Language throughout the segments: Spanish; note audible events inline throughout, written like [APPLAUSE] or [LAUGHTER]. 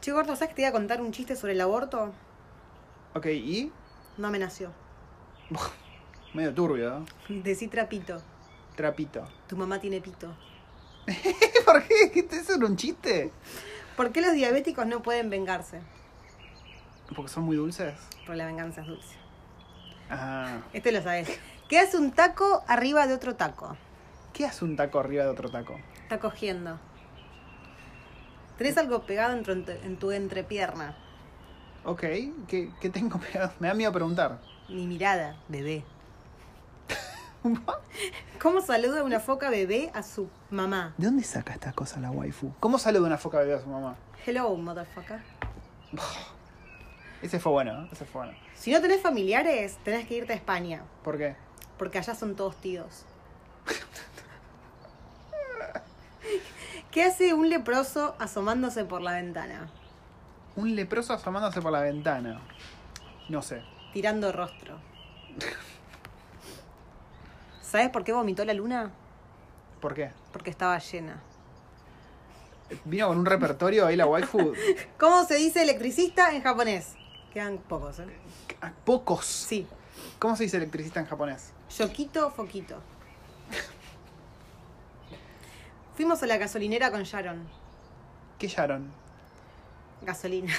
Che, gordo, ¿sabes que te iba a contar un chiste sobre el aborto? Ok, ¿y? No me nació. [LAUGHS] Medio turbio, ¿no? Decí trapito. Trapito. Tu mamá tiene pito. [LAUGHS] ¿Por qué? ¿Qué ¿Eso era un chiste? ¿Por qué los diabéticos no pueden vengarse? Porque son muy dulces. Porque la venganza es dulce. Ah. Este lo sabes. ¿Qué hace un taco arriba de otro taco? ¿Qué hace un taco arriba de otro taco? Está cogiendo. Tenés algo pegado en tu, en tu entrepierna. Ok, ¿qué, qué tengo [LAUGHS] pegado? Me da miedo preguntar. Mi mirada, bebé. [LAUGHS] ¿Cómo saluda una foca bebé a su mamá? ¿De dónde saca esta cosa la waifu? ¿Cómo saluda una foca bebé a su mamá? Hello, motherfucker. [SIGHS] Ese fue bueno, ¿eh? ese fue bueno. Si no tenés familiares, tenés que irte a España. ¿Por qué? Porque allá son todos tíos. [LAUGHS] ¿Qué hace un leproso asomándose por la ventana? Un leproso asomándose por la ventana. No sé. Tirando rostro. ¿Sabes por qué vomitó la luna? ¿Por qué? Porque estaba llena. Vino con un repertorio ahí la waifu. [LAUGHS] ¿Cómo se dice electricista en japonés? Quedan pocos, ¿eh? Pocos. Sí. ¿Cómo se dice electricista en japonés? Yoquito, foquito. Fuimos a la gasolinera con Sharon. ¿Qué Sharon? Gasolina.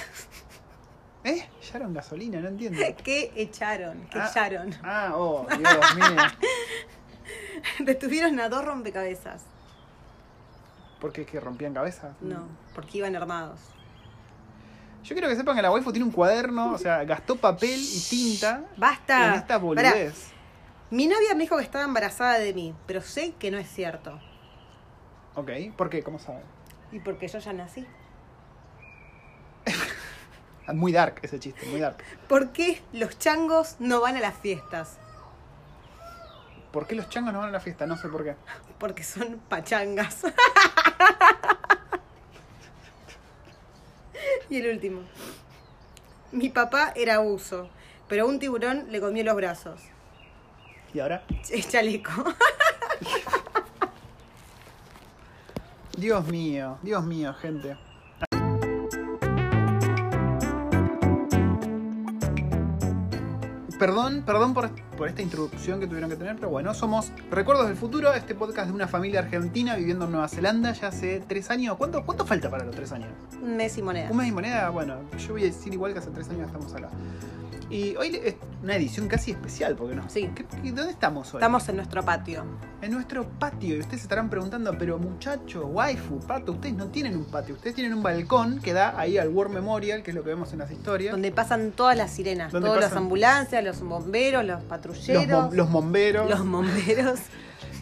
¿Eh? Sharon gasolina, no entiendo. [LAUGHS] ¿Qué echaron? ¿Qué Ah. echaron? Ah, oh, Dios mío. [LAUGHS] Detuvieron a dos rompecabezas. ¿Por qué? ¿Que rompían cabezas? No, porque iban armados. Yo quiero que sepan que la waifu tiene un cuaderno, o sea, gastó papel y tinta ¡Basta! en esta Pará, boludez. Mi novia me dijo que estaba embarazada de mí, pero sé que no es cierto. Ok, ¿por qué? ¿Cómo saben? Y porque yo ya nací. Muy dark ese chiste, muy dark. ¿Por qué los changos no van a las fiestas? ¿Por qué los changos no van a la fiesta? No sé por qué. Porque son pachangas. y el último. Mi papá era uso, pero un tiburón le comió los brazos. ¿Y ahora? Es chaleco. Dios mío, Dios mío, gente. Perdón, perdón por, por esta introducción que tuvieron que tener, pero bueno, somos Recuerdos del Futuro, este podcast de una familia argentina viviendo en Nueva Zelanda ya hace tres años. ¿Cuánto, cuánto falta para los tres años? Un mes y moneda. ¿Un mes y moneda? Bueno, yo voy a decir igual que hace tres años estamos acá. Y hoy es una edición casi especial, porque no. Sí. ¿Qué- qué- ¿Dónde estamos hoy? Estamos en nuestro patio. En nuestro patio. Y ustedes se estarán preguntando, pero muchacho, waifu, pato, ustedes no tienen un patio. Ustedes tienen un balcón que da ahí al War Memorial, que es lo que vemos en las historias. Donde pasan todas las sirenas. ¿Dónde Todas las ambulancias, los bomberos, los los, patrulleros. Los bomberos. los bomberos. [LAUGHS]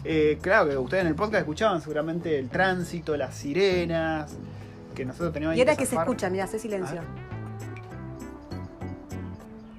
Eh, claro que ustedes en el podcast escuchaban seguramente el tránsito, las sirenas, que nosotros teníamos ahí Y ahora que se zafar. escucha, mira, hace silencio.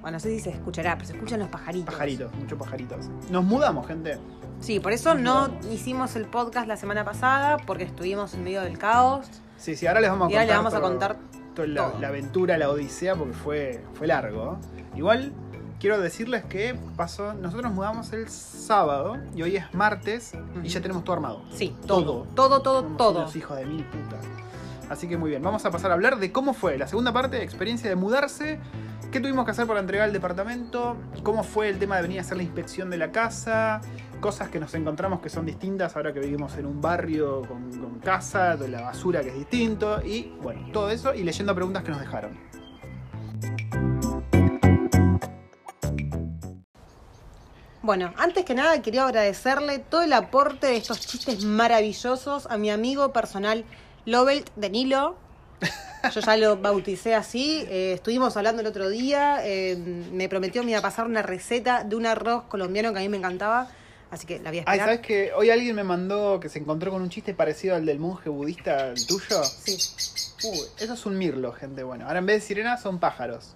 Bueno, no sé si se escuchará, pero se escuchan los pajaritos. Pajaritos, muchos pajaritos. Nos mudamos, gente. Sí, por eso no mudamos. hicimos el podcast la semana pasada, porque estuvimos en medio del caos. Sí, sí, ahora les vamos a Y contar. ahora les vamos a todo- contar la, la aventura, la odisea, porque fue, fue largo. Igual quiero decirles que pasó. Nosotros nos mudamos el sábado y hoy es martes y ya tenemos todo armado. Sí, Todo. todo, todo, todo, Somos todo. unos hijos de mil putas. Así que muy bien, vamos a pasar a hablar de cómo fue la segunda parte, experiencia de mudarse, qué tuvimos que hacer para entregar el departamento, cómo fue el tema de venir a hacer la inspección de la casa, cosas que nos encontramos que son distintas ahora que vivimos en un barrio con, con casa, de la basura que es distinto, y bueno, todo eso y leyendo preguntas que nos dejaron. Bueno, antes que nada quería agradecerle todo el aporte de estos chistes maravillosos a mi amigo personal Lovelt de Nilo. Yo ya lo bauticé así. eh, estuvimos hablando el otro día. eh, me prometió me iba a pasar una receta de un arroz colombiano que a mí me encantaba. Así que la voy a Ay. ¿sabes que Hoy alguien me mandó que se encontró con un chiste parecido al del monje budista, el tuyo. Sí. Uy, eso es un mirlo, gente. Bueno, ahora en vez de sirenas son pájaros.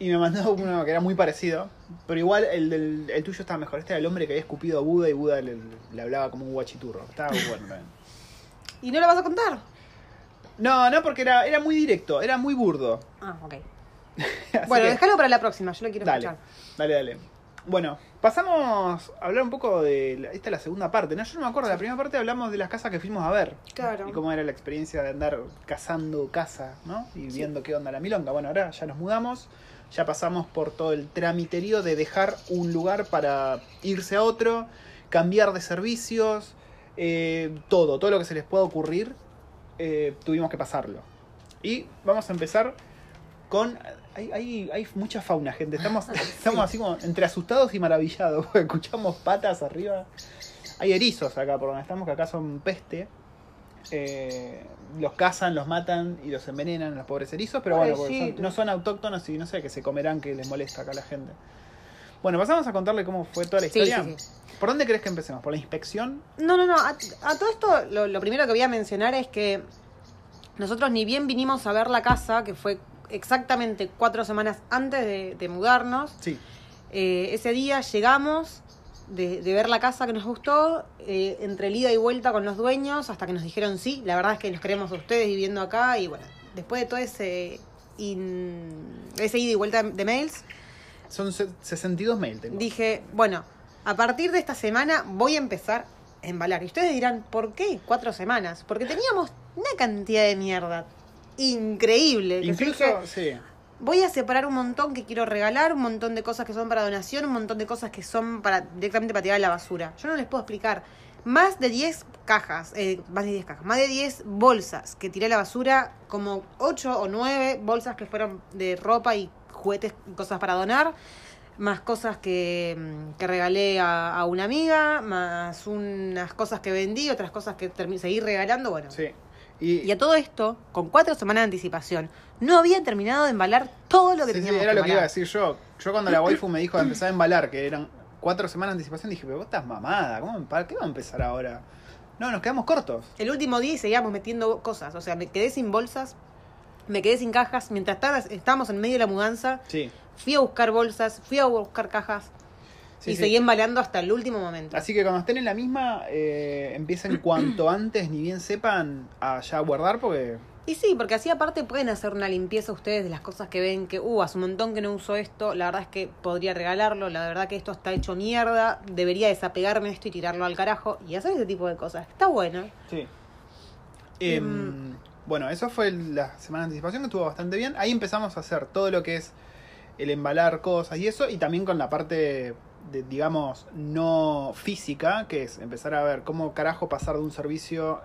Y me mandó uno que era muy parecido. Pero igual el, del, el tuyo estaba mejor. Este era el hombre que había escupido a Buda y Buda le, le hablaba como un guachiturro. Estaba bueno también. [LAUGHS] ¿Y no lo vas a contar? No, no, porque era, era muy directo, era muy burdo. Ah, ok. [LAUGHS] Bueno, que- déjalo para la próxima, yo lo quiero Dale, escuchar. dale, dale. Bueno, pasamos a hablar un poco de. la- esta es la segunda parte, ¿no? Yo no me acuerdo, la primera parte hablamos de las casas que fuimos a ver. Claro. Y cómo era la experiencia de andar cazando casa, ¿no? Y viendo qué onda la milonga. Bueno, ahora ya nos mudamos, ya pasamos por todo el tramiterío de dejar un lugar para irse a otro, cambiar de servicios, eh, todo, todo lo que se les pueda ocurrir, eh, tuvimos que pasarlo. Y vamos a empezar con... Hay, hay, hay mucha fauna, gente. Estamos, [LAUGHS] estamos así como entre asustados y maravillados, [LAUGHS] porque escuchamos patas arriba. Hay erizos acá por donde estamos, que acá son peste. Eh, los cazan, los matan y los envenenan los pobres erizos, pero bueno, son- no son autóctonos y no sé, que se comerán que les molesta acá a la gente. Bueno, pasamos a contarle cómo fue toda la Sí, historia. sí, sí. ¿Por dónde crees que empecemos? ¿Por la inspección? No, no, no. A, a todo esto, lo, lo primero que voy a mencionar es que nosotros ni bien vinimos a ver la casa, que fue exactamente cuatro semanas antes de, de mudarnos. Sí. Eh, ese día llegamos de, de ver la casa que nos gustó, eh, entre el ida y vuelta con los dueños, hasta que nos dijeron sí. La verdad es que nos queremos a ustedes viviendo acá. Y bueno, después de todo ese, in- ese ida y vuelta de mails, Son se- 62 mail tengo. dije, bueno, a partir de esta semana voy a empezar a embalar. Y ustedes dirán, ¿por qué cuatro semanas? Porque teníamos una cantidad de mierda increíble. que Incluso, dije, sí. Voy a separar un montón que quiero regalar, un montón de cosas que son para donación, un montón de cosas que son para directamente para tirar a la basura. Yo no les puedo explicar. Más de 10 cajas, eh, más de 10 cajas, más de 10 bolsas que tiré a la basura, como 8 o 9 bolsas que fueron de ropa y juguetes y cosas para donar, más cosas que, mm, que regalé a, a una amiga, más unas cosas que vendí, otras cosas que seguí regalando, bueno. Sí. Y, Y a todo esto, con cuatro semanas de anticipación, no había terminado de embalar todo lo que Sí, sí, teníamos era que lo que iba a decir yo. Yo cuando la waifu me dijo de [CLEARS THROAT] empezar a embalar, que eran cuatro semanas de anticipación, dije, pero vos estás mamada, ¿cómo, ¿qué va a empezar ahora? No, nos quedamos cortos. El último día y seguíamos metiendo cosas. O sea, me quedé sin bolsas, me quedé sin cajas. Mientras estábamos en medio de la mudanza, Sí. fui a buscar bolsas, fui a buscar cajas Sí, y sí. seguí embalando hasta el último momento. Así que cuando estén en la misma, eh, empiecen cuanto antes, ni bien sepan, a ya guardar, porque Y sí, porque así aparte pueden hacer una limpieza ustedes de las cosas que ven que, uh, hace un montón que no uso esto, la verdad es que podría regalarlo, la verdad que esto está hecho mierda, debería desapegarme de esto y tirarlo al carajo y hacer ese tipo de cosas. Está bueno. Sí. Em, bueno, eso fue la semana de anticipación que estuvo bastante bien. Ahí empezamos a hacer todo lo que es el embalar cosas y eso, y también con la parte, de, digamos, no física, que es empezar a ver cómo carajo pasar de un servicio,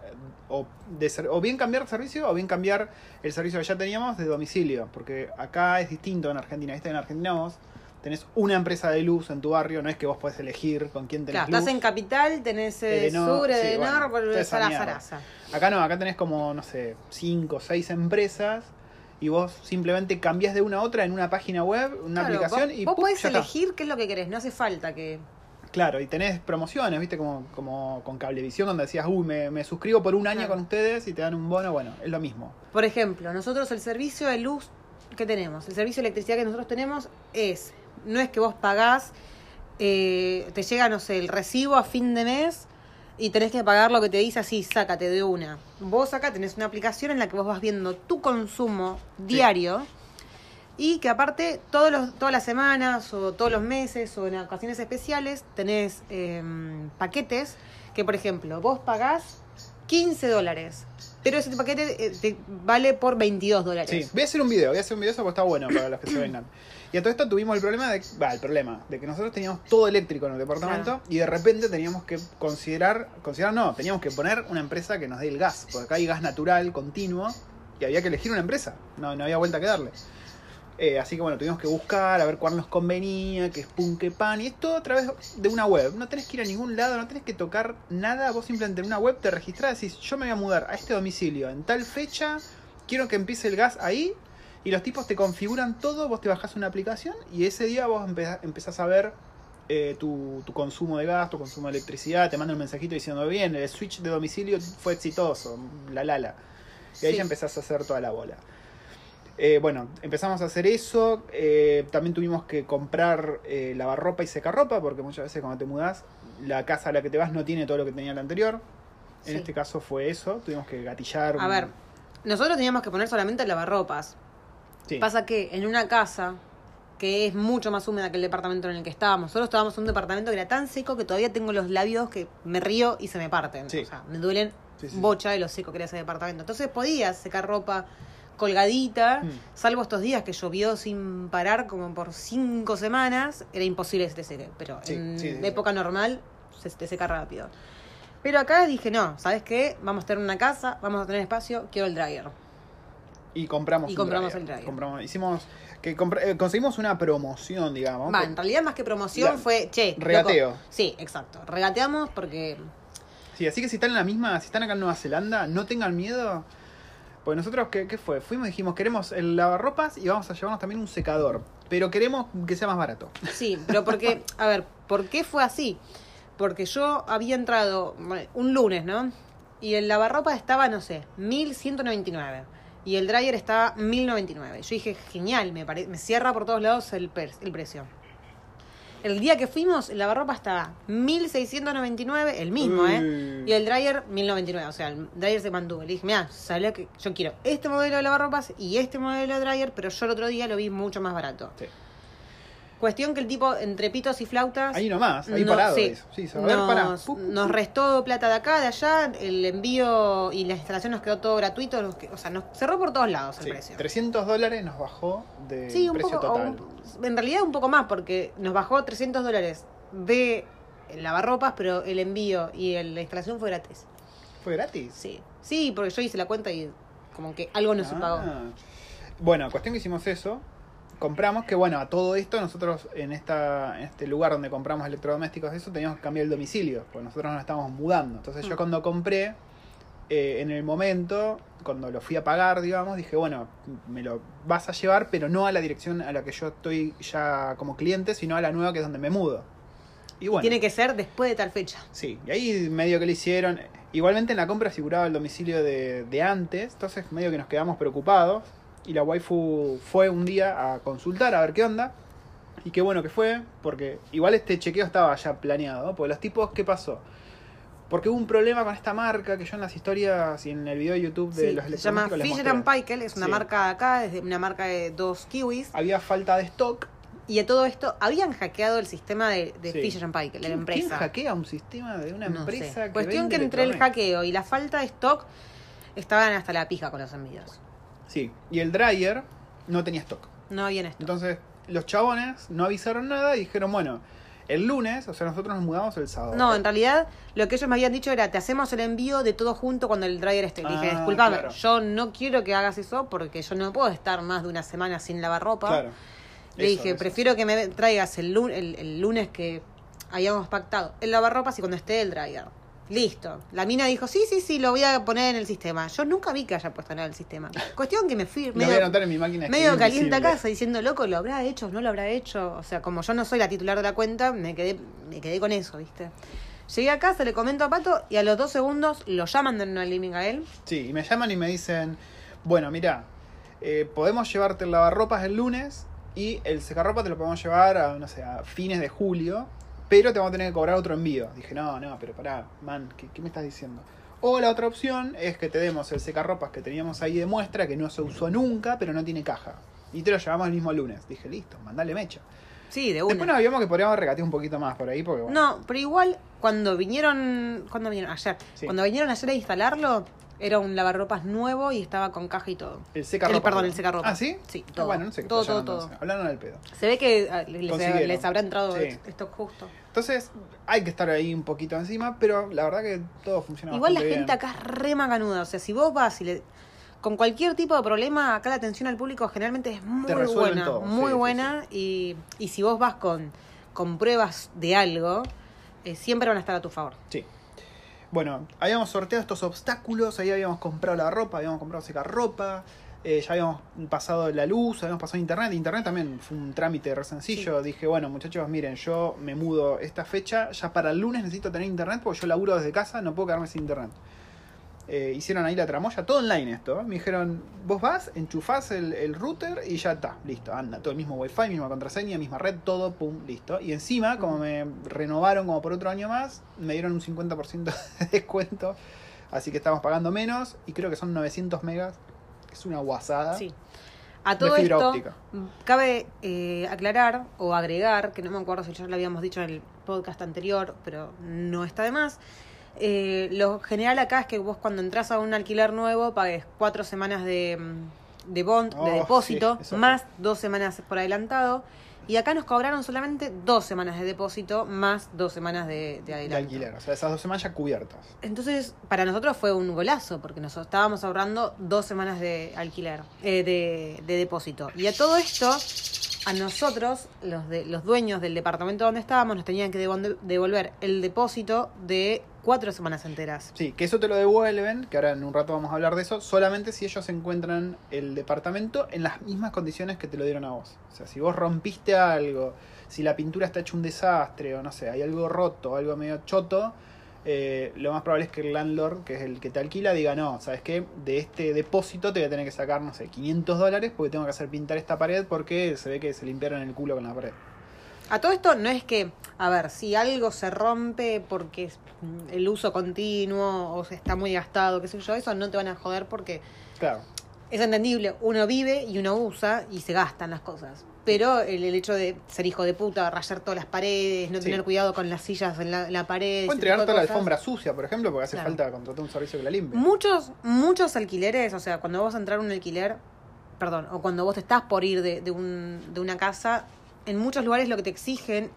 o, de ser- o bien cambiar de servicio, o bien cambiar el servicio que ya teníamos de domicilio, porque acá es distinto en Argentina. ¿viste? En Argentina vos tenés una empresa de luz en tu barrio, no es que vos podés elegir con quién tenés Claro, luz. estás en Capital, tenés eh, Edenor, Sur, Edenor, bueno, mierda. Sarasa. Acá no, acá tenés como, no sé, cinco o seis empresas y vos simplemente cambiás de una a otra en una página web, una Claro, aplicación vos, y vos ¡pum! podés elegir qué es lo que querés, no hace falta que... Claro, y tenés promociones, viste, como, como con Cablevisión, donde decías, uy, me, me suscribo por un año Claro. con ustedes y te dan un bono, bueno, es lo mismo. Por ejemplo, nosotros el servicio de luz que tenemos, el servicio de electricidad que nosotros tenemos es, no es que vos pagás, eh, te llega, no sé, el recibo a fin de mes y tenés que pagar lo que te dice así, sácate de una. Vos acá tenés una aplicación en la que vos vas viendo tu consumo diario y que aparte todos los, todas las semanas o todos los meses o en ocasiones especiales tenés em, paquetes que, por ejemplo, vos pagás 15 dólares, pero ese paquete eh, te vale por 22 dólares. Sí, voy a hacer un video, voy a hacer un video, eso porque está bueno para los que se vengan. Y a todo esto tuvimos el problema de, va, el problema de que nosotros teníamos todo eléctrico en el departamento Claro. y de repente teníamos que considerar, considerar no, teníamos que poner una empresa que nos dé el gas, porque acá hay gas natural continuo y había que elegir una empresa, no, no había vuelta que darle. Eh, así que bueno, tuvimos que buscar a ver cuál nos convenía, que es pun, que pan, y es todo a través de una web. No tenés que ir a ningún lado, no tenés que tocar nada, vos simplemente en una web te registrás, decís, yo me voy a mudar a este domicilio en tal fecha, quiero que empiece el gas ahí, y los tipos te configuran todo, vos te bajás una aplicación y ese día vos empezás, empezás a ver eh, tu, tu consumo de gas, tu consumo de electricidad, te mandan un mensajito diciendo, bien, el switch de domicilio fue exitoso, la la la. Y ahí Sí. ya empezás a hacer toda la bola. Eh, bueno, empezamos a hacer eso. eh, también tuvimos que comprar eh, lavarropa y secarropa, porque muchas veces cuando te mudás, la casa a la que te vas no tiene todo lo que tenía la anterior. En Sí. este caso fue eso, tuvimos que gatillar. A un- ver, nosotros teníamos que poner solamente lavarropas. sí. Pasa que en una casa que es mucho más húmeda que el departamento en el que estábamos. Nosotros estábamos en un departamento que era tan seco que todavía tengo los labios que me río y se me parten. Sí. O sea, me duelen bocha de lo seco que era ese departamento. Entonces podías secar ropa colgadita, Mm. salvo estos días que llovió sin parar como por cinco semanas, era imposible que se seque. Pero Sí, en sí, sí, sí. época normal se te seca rápido. Pero acá dije, no, ¿sabes qué? Vamos a tener una casa, vamos a tener espacio, quiero el dryer. Y compramos Y compramos dryer. el dryer. Compramos, hicimos que eh, conseguimos una promoción, digamos. Va, en realidad más que promoción La- fue, che, regateo. loco. Sí, exacto. Regateamos porque Sí, así que si están en la misma, si están acá en Nueva Zelanda, no tengan miedo. Pues nosotros, ¿qué, qué fue? Fuimos y dijimos, queremos el lavarropas y vamos a llevarnos también un secador. Pero queremos que sea más barato. Sí, pero porque, [LAUGHS] a ver, ¿por qué fue así? Porque yo había entrado un lunes, ¿no? Y el lavarropa estaba, no sé, 1199. Y el dryer estaba 1099. Yo dije, genial, me, pare- me cierra por todos lados el, el precio. El día que fuimos, el lavarropa estaba 1699, el mismo, ¿eh? Y el dryer 1099, o sea, el dryer se mantuvo. Le dije, mira, salió que yo quiero este modelo de lavarropas y este modelo de dryer, pero yo el otro día lo vi mucho más barato. Sí. Cuestión que el tipo, entre pitos y flautas. Ahí nomás, ahí no- parado. sí, eso. Sí, nos, pu, nos restó plata de acá, de allá, el envío y la instalación nos quedó todo gratuito. nos o sea, nos cerró por todos lados el Sí, precio. 300 dólares nos bajó de Sí, un precio poco. total. un- en realidad un poco más, porque nos bajó 300 dólares de lavarropas, pero el envío y el- la instalación fue gratis. ¿Fue gratis? Sí. Sí, porque yo hice la cuenta y como que algo no se Ah. pagó. Bueno, cuestión que hicimos eso. Compramos que, bueno, a todo esto nosotros en, esta, en este lugar donde compramos electrodomésticos, eso teníamos que cambiar el domicilio, porque nosotros nos estábamos mudando. Entonces yo Mm. cuando compré, eh, en el momento, cuando lo fui a pagar, digamos, dije, bueno, me lo vas a llevar, pero no a la dirección a la que yo estoy ya como cliente, sino a la nueva que es donde me mudo. Y bueno, Tiene que ser después de tal fecha. Sí, y ahí medio que le hicieron. Igualmente en la compra figuraba el domicilio de, de antes, entonces medio que nos quedamos preocupados. Y la waifu fue un día a consultar a ver qué onda. Y qué bueno que fue, porque igual este chequeo estaba ya planeado. ¿no? Porque los tipos, ¿qué pasó? Porque hubo un problema con esta marca que yo en las historias y en el video de YouTube de Sí, los se llama Fisher and Paykel, es una Sí. marca acá, es de- una marca de dos kiwis. Había falta de stock. Y a todo esto, habían hackeado el sistema de, de Sí. Fisher and Paykel, la ¿Quién- ¿Quién empresa. hackea un sistema de una No empresa sé. que Cuestión que entre el hackeo y la falta de stock estaban hasta la pija con los envíos. Sí, y el dryer no tenía stock. No habían stock. Entonces, los chabones no avisaron nada y dijeron, bueno, el lunes, o sea, nosotros nos mudamos el sábado. No, en realidad lo que ellos me habían dicho era, te hacemos el envío de todo junto cuando el dryer esté. Le dije, Ah, disculpame, claro. yo no quiero que hagas eso porque yo no puedo estar más de una semana sin lavar ropa. Claro. Le Eso, dije, eso. prefiero que me traigas el lunes, el, el lunes que habíamos pactado el lavarropas y cuando esté el dryer. Listo. La mina dijo, sí, sí, sí, lo voy a poner en el sistema. Yo nunca vi que haya puesto nada en el sistema. Cuestión que me fui Lo voy a medio, anotar en mi máquina medio caliente a casa diciendo, loco, ¿lo habrá hecho? ¿No lo habrá hecho? O sea, como yo no soy la titular de la cuenta, me quedé, me quedé con eso, ¿viste? Llegué a casa, le comento a Pato y a los dos segundos lo llaman de una living a él. Sí, y me llaman y me dicen, bueno, mira, eh, podemos llevarte el lavarropas el lunes y el secarropa te lo podemos llevar a, no sé, a fines de julio, pero te vamos a tener que cobrar otro envío. Dije, no, no, pero pará, man, ¿qué, qué me estás diciendo? O la otra opción es que te demos el secarropas que teníamos ahí de muestra, que no se usó nunca, pero no tiene caja. Y te lo llevamos el mismo lunes. Dije, listo, mandale mecha. Sí, de una. Después nos habíamos que podríamos regatear un poquito más por ahí, porque bueno. No, pero igual cuando vinieron, cuando vinieron ayer, Sí. cuando vinieron ayer a instalarlo, era un lavarropas nuevo y estaba con caja y todo. El secarropas. El- perdón, el secarropas. Ah, ¿sí? Sí, Ah, todo. bueno, no sé qué Todo, todo, todo. Hablaron al pedo. Se ve que ah, les, les habrá entrado Sí. esto justo. Entonces, hay que estar ahí un poquito encima, pero la verdad que todo funciona Igual la gente bien. acá es re macanuda. O sea, si vos vas y le. Con cualquier tipo de problema, acá la atención al público generalmente es muy buena. todo, Muy sí, sí, buena. Y, y si vos vas con, con pruebas de algo, eh, siempre van a estar a tu favor. Sí. Bueno, habíamos sorteado estos obstáculos, ahí habíamos comprado la ropa, habíamos comprado secar ropa, eh, ya habíamos pasado la luz, habíamos pasado internet. Internet también fue un trámite re sencillo. Dije, bueno, muchachos, miren, yo me mudo esta fecha, ya para el lunes necesito tener internet porque yo laburo desde casa, no puedo quedarme sin internet. Eh, hicieron ahí la tramoya, todo online esto. ¿eh? Me dijeron, vos vas, enchufás el, el router y ya está, listo, anda, todo el mismo wifi, misma contraseña, misma red, todo, pum, listo. Y encima, como me renovaron como por otro año más, me dieron un 50% [LAUGHS] de descuento, así que estamos pagando menos y creo que son 900 megas, es una guasada. Sí. A todo fibra esto, óptica. cabe eh, aclarar o agregar, que no me acuerdo si ya lo habíamos dicho en el podcast anterior, pero no está de más. eh, lo general acá es que vos cuando entras a un alquiler nuevo pagues cuatro semanas de, mm, de bond, Oh, de depósito, sí, eso más dos semanas por adelantado. Y acá nos cobraron solamente dos semanas de depósito, más dos semanas de, de De alquiler. O sea, esas dos semanas ya cubiertas. Entonces, para nosotros fue un golazo, porque nos estábamos ahorrando dos semanas de alquiler, eh, de, de depósito. Y a todo esto, a nosotros, los, de, los dueños del departamento donde estábamos, nos tenían que devol- devolver el depósito de cuatro semanas enteras. Sí, que eso te lo devuelven, que ahora en un rato vamos a hablar de eso, solamente si ellos encuentran el departamento en las mismas condiciones que te lo dieron a vos. O sea, si vos rompiste algo, si la pintura está hecho un desastre, o no sé, hay algo roto, algo medio choto, eh, lo más probable es que el landlord, que es el que te alquila, diga, no, ¿sabes qué? De este depósito te voy a tener que sacar, no sé, 500 dólares porque tengo que hacer pintar esta pared porque se ve que se limpiaron el culo con la pared. A todo esto no es que, a ver, si algo se rompe porque es mm, el uso continuo o se está muy gastado, qué sé yo, eso no te van a joder porque Claro. Es entendible, uno vive y uno usa y se gastan las cosas. Pero el, el hecho de ser hijo de puta, rayar todas las paredes, no Sí. tener cuidado con las sillas en la, pared. O entregar toda la alfombra sucia, por ejemplo, porque hace Claro. falta contratar un servicio que la limpie. Muchos, muchos alquileres, o sea, cuando vas a entrar a un alquiler, perdón, o cuando vos estás por ir de, de, un, de una casa, en muchos lugares lo que te exigen,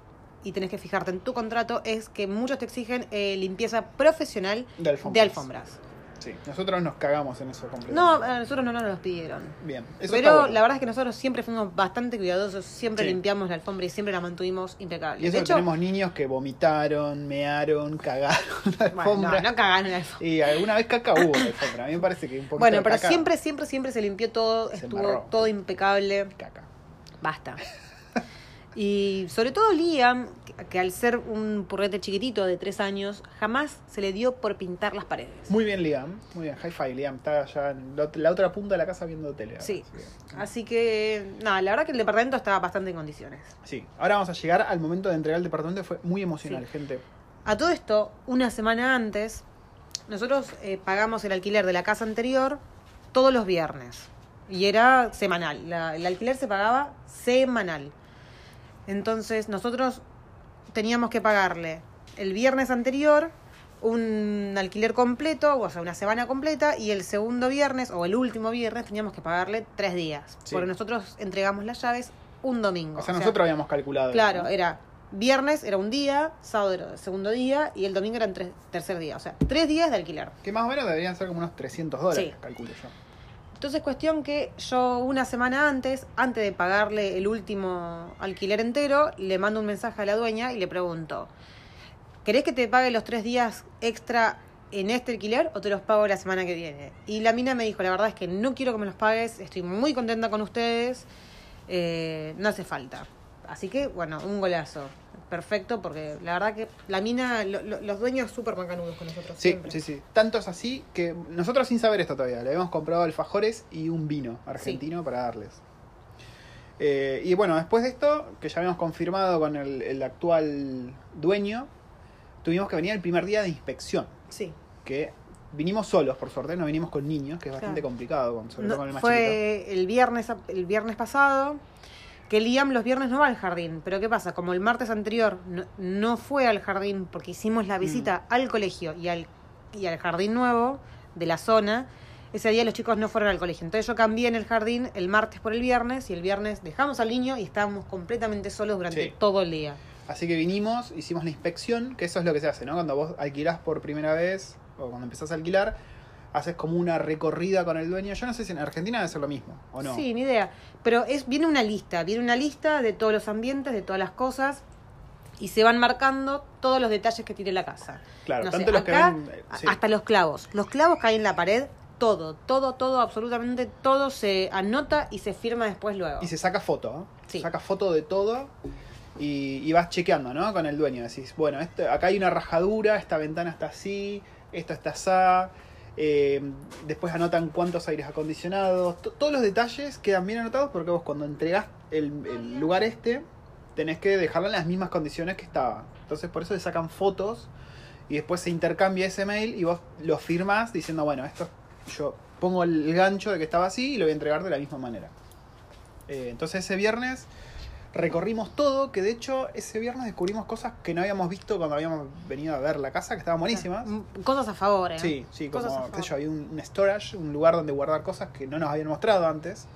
y tenés que fijarte en tu contrato, es que muchos te exigen eh, limpieza profesional De alfombras. de alfombras. Sí, nosotros nos cagamos en eso completamente. No, a nosotros no nos los pidieron. Bien, eso Pero bueno. la verdad es que nosotros siempre fuimos bastante cuidadosos, siempre Sí. limpiamos la alfombra y siempre la mantuvimos impecable. Y eso de que hecho, tenemos niños que vomitaron, mearon, cagaron la bueno, alfombra. no, no cagaron la alfombra. Y alguna vez caca hubo la alfombra. A mí me parece que un poquito Bueno, pero caca- siempre, siempre, siempre se limpió todo, Se estuvo todo impecable. Caca. Basta. Y sobre todo Liam, que- al ser un purrete chiquitito de tres años, jamás se le dio por pintar las paredes. Muy bien, Liam. Muy bien, high five, Liam. Está allá en la ot- la otra punta de la casa viendo tele. Sí. Así que- Así que, nada, la verdad que el departamento estaba bastante en condiciones. Sí, ahora vamos a llegar al momento de entregar el departamento. Fue muy emocional, Sí. gente. A todo esto, una semana antes, nosotros eh, pagamos el alquiler de la casa anterior todos los viernes. Y era semanal. La- el alquiler se pagaba semanal. Entonces, nosotros teníamos que pagarle el viernes anterior un alquiler completo, o sea, una semana completa, y el segundo viernes, o el último viernes, teníamos que pagarle tres días. Sí. Porque nosotros entregamos las llaves un domingo. O sea, nosotros habíamos calculado. Claro, ¿no? era viernes era un día, sábado era el segundo día y el domingo era el tercer día. O sea, tres días de alquiler. Que más o menos deberían ser como unos 300 dólares, Sí. calculo yo. Entonces, cuestión que yo una semana antes, antes de pagarle el último alquiler entero, le mando un mensaje a la dueña y le pregunto, ¿querés que te pague los tres días extra en este alquiler o te los pago la semana que viene? Y la mina me dijo, la verdad es que no quiero que me los pagues, estoy muy contenta con ustedes, eh, no hace falta. Así que, bueno, un golazo. Perfecto, porque la verdad que la mina, lo- lo- los dueños súper macanudos con nosotros. Sí, siempre. sí, sí. Tanto es así que nosotros sin saber esto todavía, le habíamos comprado alfajores y un vino argentino para darles. Eh, y bueno, después de esto, que ya habíamos confirmado con el, el actual dueño, tuvimos que venir el primer día de inspección. Sí. Que vinimos solos, por suerte, no vinimos con niños, que es bastante Claro. complicado, sobre No, todo con el más chiquito. fue el viernes, el viernes pasado que Liam los viernes no va al jardín. Pero ¿qué pasa? Como el martes anterior no, no fue al jardín porque hicimos la visita Mm. al colegio y al, y al jardín nuevo de la zona, ese día los chicos no fueron al colegio. Entonces yo cambié en el jardín el martes por el viernes y el viernes dejamos al niño y estábamos completamente solos durante Sí. todo el día. Así que vinimos, hicimos la inspección, que eso es lo que se hace, ¿no? Cuando vos alquilás por primera vez, o cuando empezás a alquilar, haces como una recorrida con el dueño. Yo no sé si en Argentina debe ser lo mismo, ¿o no? Sí, ni idea. Pero es, viene una lista, viene una lista de todos los ambientes, de todas las cosas, y se van marcando todos los detalles que tiene la casa. Claro, No sé, tanto los que ven... eh, sí. Hasta los clavos. Los clavos que hay en la pared, todo, todo, todo, absolutamente todo se anota y se firma después luego. Y se saca foto, ¿no? Sí. Se saca foto de todo y, y vas chequeando, ¿no? Con el dueño. Decís, bueno, este, acá hay una rajadura, esta ventana está así, esto está así. Eh, después anotan cuántos aires acondicionados. To- todos los detalles quedan bien anotados porque vos cuando entregás el, lugar este, tenés que dejarlo en las mismas condiciones que estaba. Entonces por eso se sacan fotos y después se intercambia ese mail y vos lo firmás diciendo, bueno, esto yo pongo el gancho de que estaba así y lo voy a entregar de la misma manera. Eh, entonces ese viernes recorrimos todo, que de hecho ese viernes descubrimos cosas que no habíamos visto cuando habíamos venido a ver la casa, que estaban buenísimas. Cosas a favor, ¿eh? Sí, sí, Cosas como, a qué sé yo, había un, un storage, un lugar donde guardar cosas que no nos habían mostrado antes.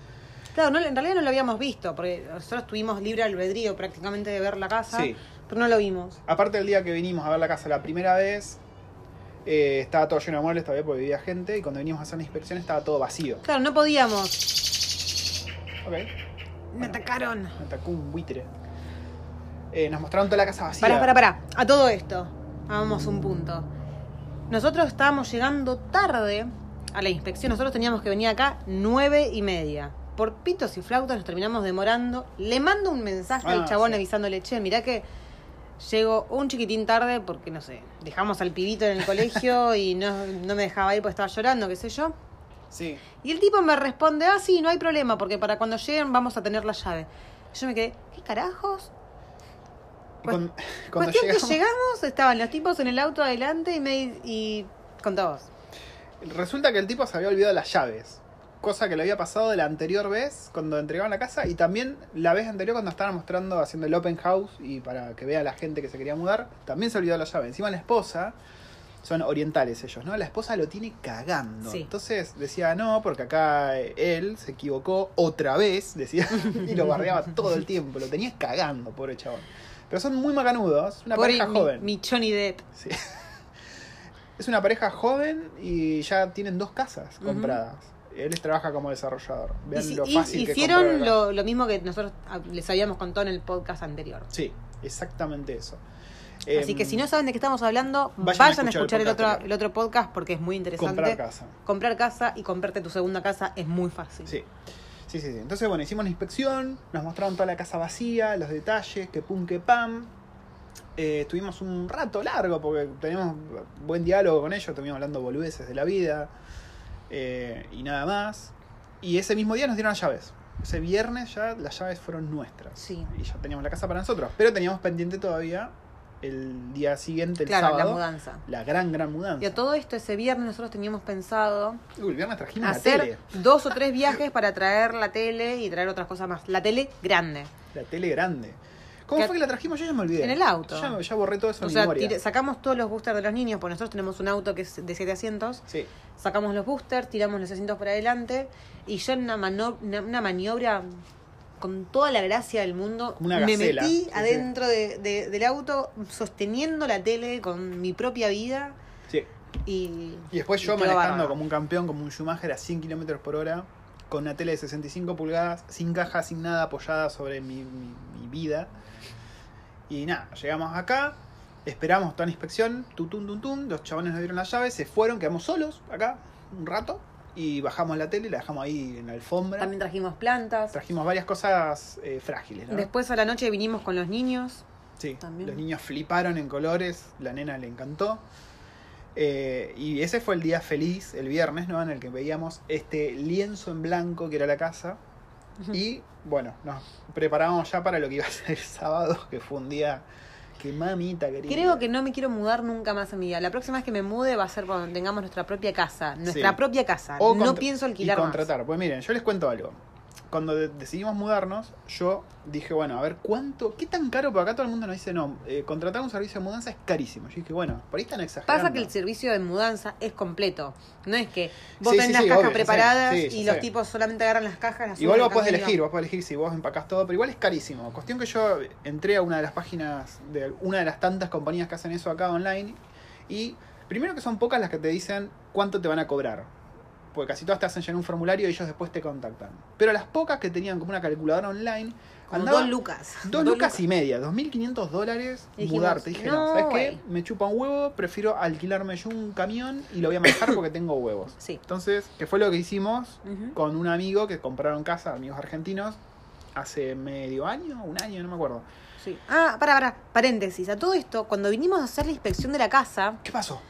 Claro, no, en realidad no lo habíamos visto, porque nosotros tuvimos libre albedrío prácticamente de ver la casa, Sí. pero no lo vimos. Aparte del día que vinimos a ver la casa la primera vez, eh, estaba todo lleno de muebles todavía porque vivía gente, y cuando venimos a hacer la inspección estaba todo vacío. Claro, no podíamos. Ok, Me atacaron. me atacó un buitre. Eh, nos mostraron toda la casa vacía. Pará, pará, pará. A todo esto, vamos a un punto. Nosotros estábamos llegando tarde a la inspección. Nosotros teníamos que venir acá nueve y media. Por pitos y flautas nos terminamos demorando. Le mando un mensaje al Ah, chabón sí. avisándole, che, mirá que llego un chiquitín tarde porque, no sé, dejamos al pibito en el colegio y no, no me dejaba ir porque estaba llorando, qué sé yo. Sí. Y el tipo me responde, ah, sí, no hay problema, porque para cuando lleguen vamos a tener la llave. Y yo me quedé, ¿qué carajos? Cuando, [LAUGHS] cuando Cuestión llegamos, que llegamos, estaban los tipos en el auto adelante y me y con todos. resulta que el tipo se había olvidado las llaves. Cosa que le había pasado de la anterior vez cuando entregaban la casa y también la vez anterior cuando estaban mostrando, haciendo el open house y para que vea la gente que se quería mudar, también se olvidó la llave. Encima la esposa, son orientales ellos, ¿no? La esposa lo tiene cagando. Sí. Entonces decía, no, porque acá él se equivocó otra vez, [LAUGHS] decía, y lo bardeaba todo el tiempo, lo tenía cagando, pobre chabón. Pero son muy macanudos, una Pobre pareja mi, joven. mi Johnny Depp. Sí. Es una pareja joven y ya tienen dos casas compradas. Él trabaja como desarrollador. Vean Y- lo y- fácil que hicieron lo, lo mismo que nosotros ah, les habíamos contado en el podcast anterior. Sí, exactamente eso. Así Em, que si no saben de qué estamos hablando, vayan vayan, a a escuchar otro, el otro podcast porque es muy interesante. comprar casa. Comprar casa y comprarte tu segunda casa es muy fácil. Sí. Sí, sí, sí. Entonces, bueno, hicimos la inspección, nos mostraron toda la casa vacía, los detalles, que pum, que pam. Eh, estuvimos un rato largo porque teníamos buen diálogo con ellos, estuvimos hablando boludeces de la vida eh, y nada más. Y ese mismo día nos dieron las llaves. Ese viernes ya las llaves fueron nuestras. Sí. Y ya teníamos la casa para nosotros. Pero teníamos pendiente todavía el día siguiente, el claro, sábado, la mudanza. la gran, gran mudanza. Y a todo esto, ese viernes nosotros teníamos pensado Uy, el viernes trajimos la hacer tele. dos o tres viajes para traer la tele y traer otras cosas más. La tele grande. La tele grande. ¿Cómo Que- fue que la trajimos? Yo ya me olvidé. En el auto. Ya, ya borré todo eso O sea, sacamos todos los boosters de los niños, porque nosotros tenemos un auto que es de siete asientos. Sí. Sacamos los boosters, tiramos los asientos para adelante y yo en una, una maniobra con toda la gracia del mundo una me gacela. metí Sí, adentro de- de- del auto sosteniendo la tele con mi propia vida sí. y... Y después yo y manejando como un campeón, como un Schumacher a 100 km por hora, con una tele de 65 pulgadas, sin caja, sin nada, apoyada sobre mi, mi- mi vida. Y nada, llegamos acá, esperamos toda la inspección, tutun, tutun, los chabones nos dieron las llaves, se fueron, quedamos solos acá un rato y bajamos la tele, la dejamos ahí en la alfombra. También trajimos plantas. Trajimos varias cosas eh, frágiles, ¿no? Después a la noche vinimos con los niños. Sí, También. los niños fliparon en colores, la nena le encantó. Eh, y ese fue el día feliz, el viernes, ¿no? En el que veíamos este lienzo en blanco que era la casa. Y bueno, nos preparábamos ya para lo que iba a ser el sábado, que fue un día que mamita querida. Creo que no me quiero mudar nunca más en mi vida. La próxima vez que me mude va a ser cuando tengamos nuestra propia casa. Nuestra Sí. propia casa. O no pienso alquilar y más. contratar. Pues miren, yo les cuento algo. Cuando de- decidimos mudarnos, yo dije, bueno, a ver, ¿cuánto? ¿Qué tan caro? Porque acá todo el mundo nos dice, no, eh, contratar un servicio de mudanza es carísimo. Yo dije, bueno, por ahí están exagerando. Pasa que el servicio de mudanza es completo. No es que vos Sí, tenés sí, las sí, cajas obvio, preparadas y los tipos solamente agarran las cajas. las Igual vos podés elegir, vos podés elegir si vos empacás todo, pero igual es carísimo. Cuestión que yo entré a una de las páginas de una de las tantas compañías que hacen eso acá online y primero que son pocas las que te dicen cuánto te van a cobrar. Porque casi todas te hacen llenar un formulario y ellos después te contactan. Pero las pocas que tenían como una calculadora online, Como dos lucas. Dos lucas y media, 2.500 dólares dijimos, mudarte. Dije, no, ¿sabes qué? Me chupa un huevo, prefiero alquilarme yo un camión y lo voy a manejar porque tengo huevos. Sí. Entonces, ¿qué fue lo que hicimos? Con un amigo que compraron casa, amigos argentinos, hace medio año, un año, no me acuerdo. Sí. Ah, para, para. Paréntesis. A todo esto, cuando vinimos a hacer la inspección de la casa, ¿Qué pasó?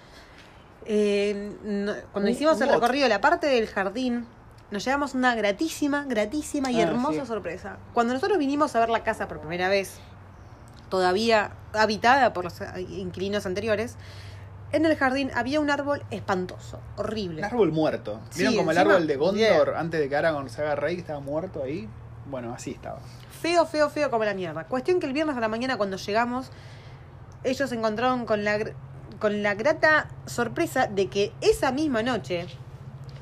Eh, no- cuando hicimos el recorrido, la parte del jardín, nos llevamos una gratísima, gratísima y Ah, hermosa sí. sorpresa. Cuando nosotros vinimos a ver la casa por primera vez, todavía habitada por los inquilinos anteriores, en el jardín había un árbol espantoso, horrible. Un árbol muerto. ¿Vieron Sí, como el árbol de Gondor antes de que Aragorn se haga rey estaba muerto ahí? Bueno, así estaba. Feo, feo, feo como la mierda. Cuestión que el viernes a la mañana cuando llegamos, ellos se encontraron con la, con la grata sorpresa de que esa misma noche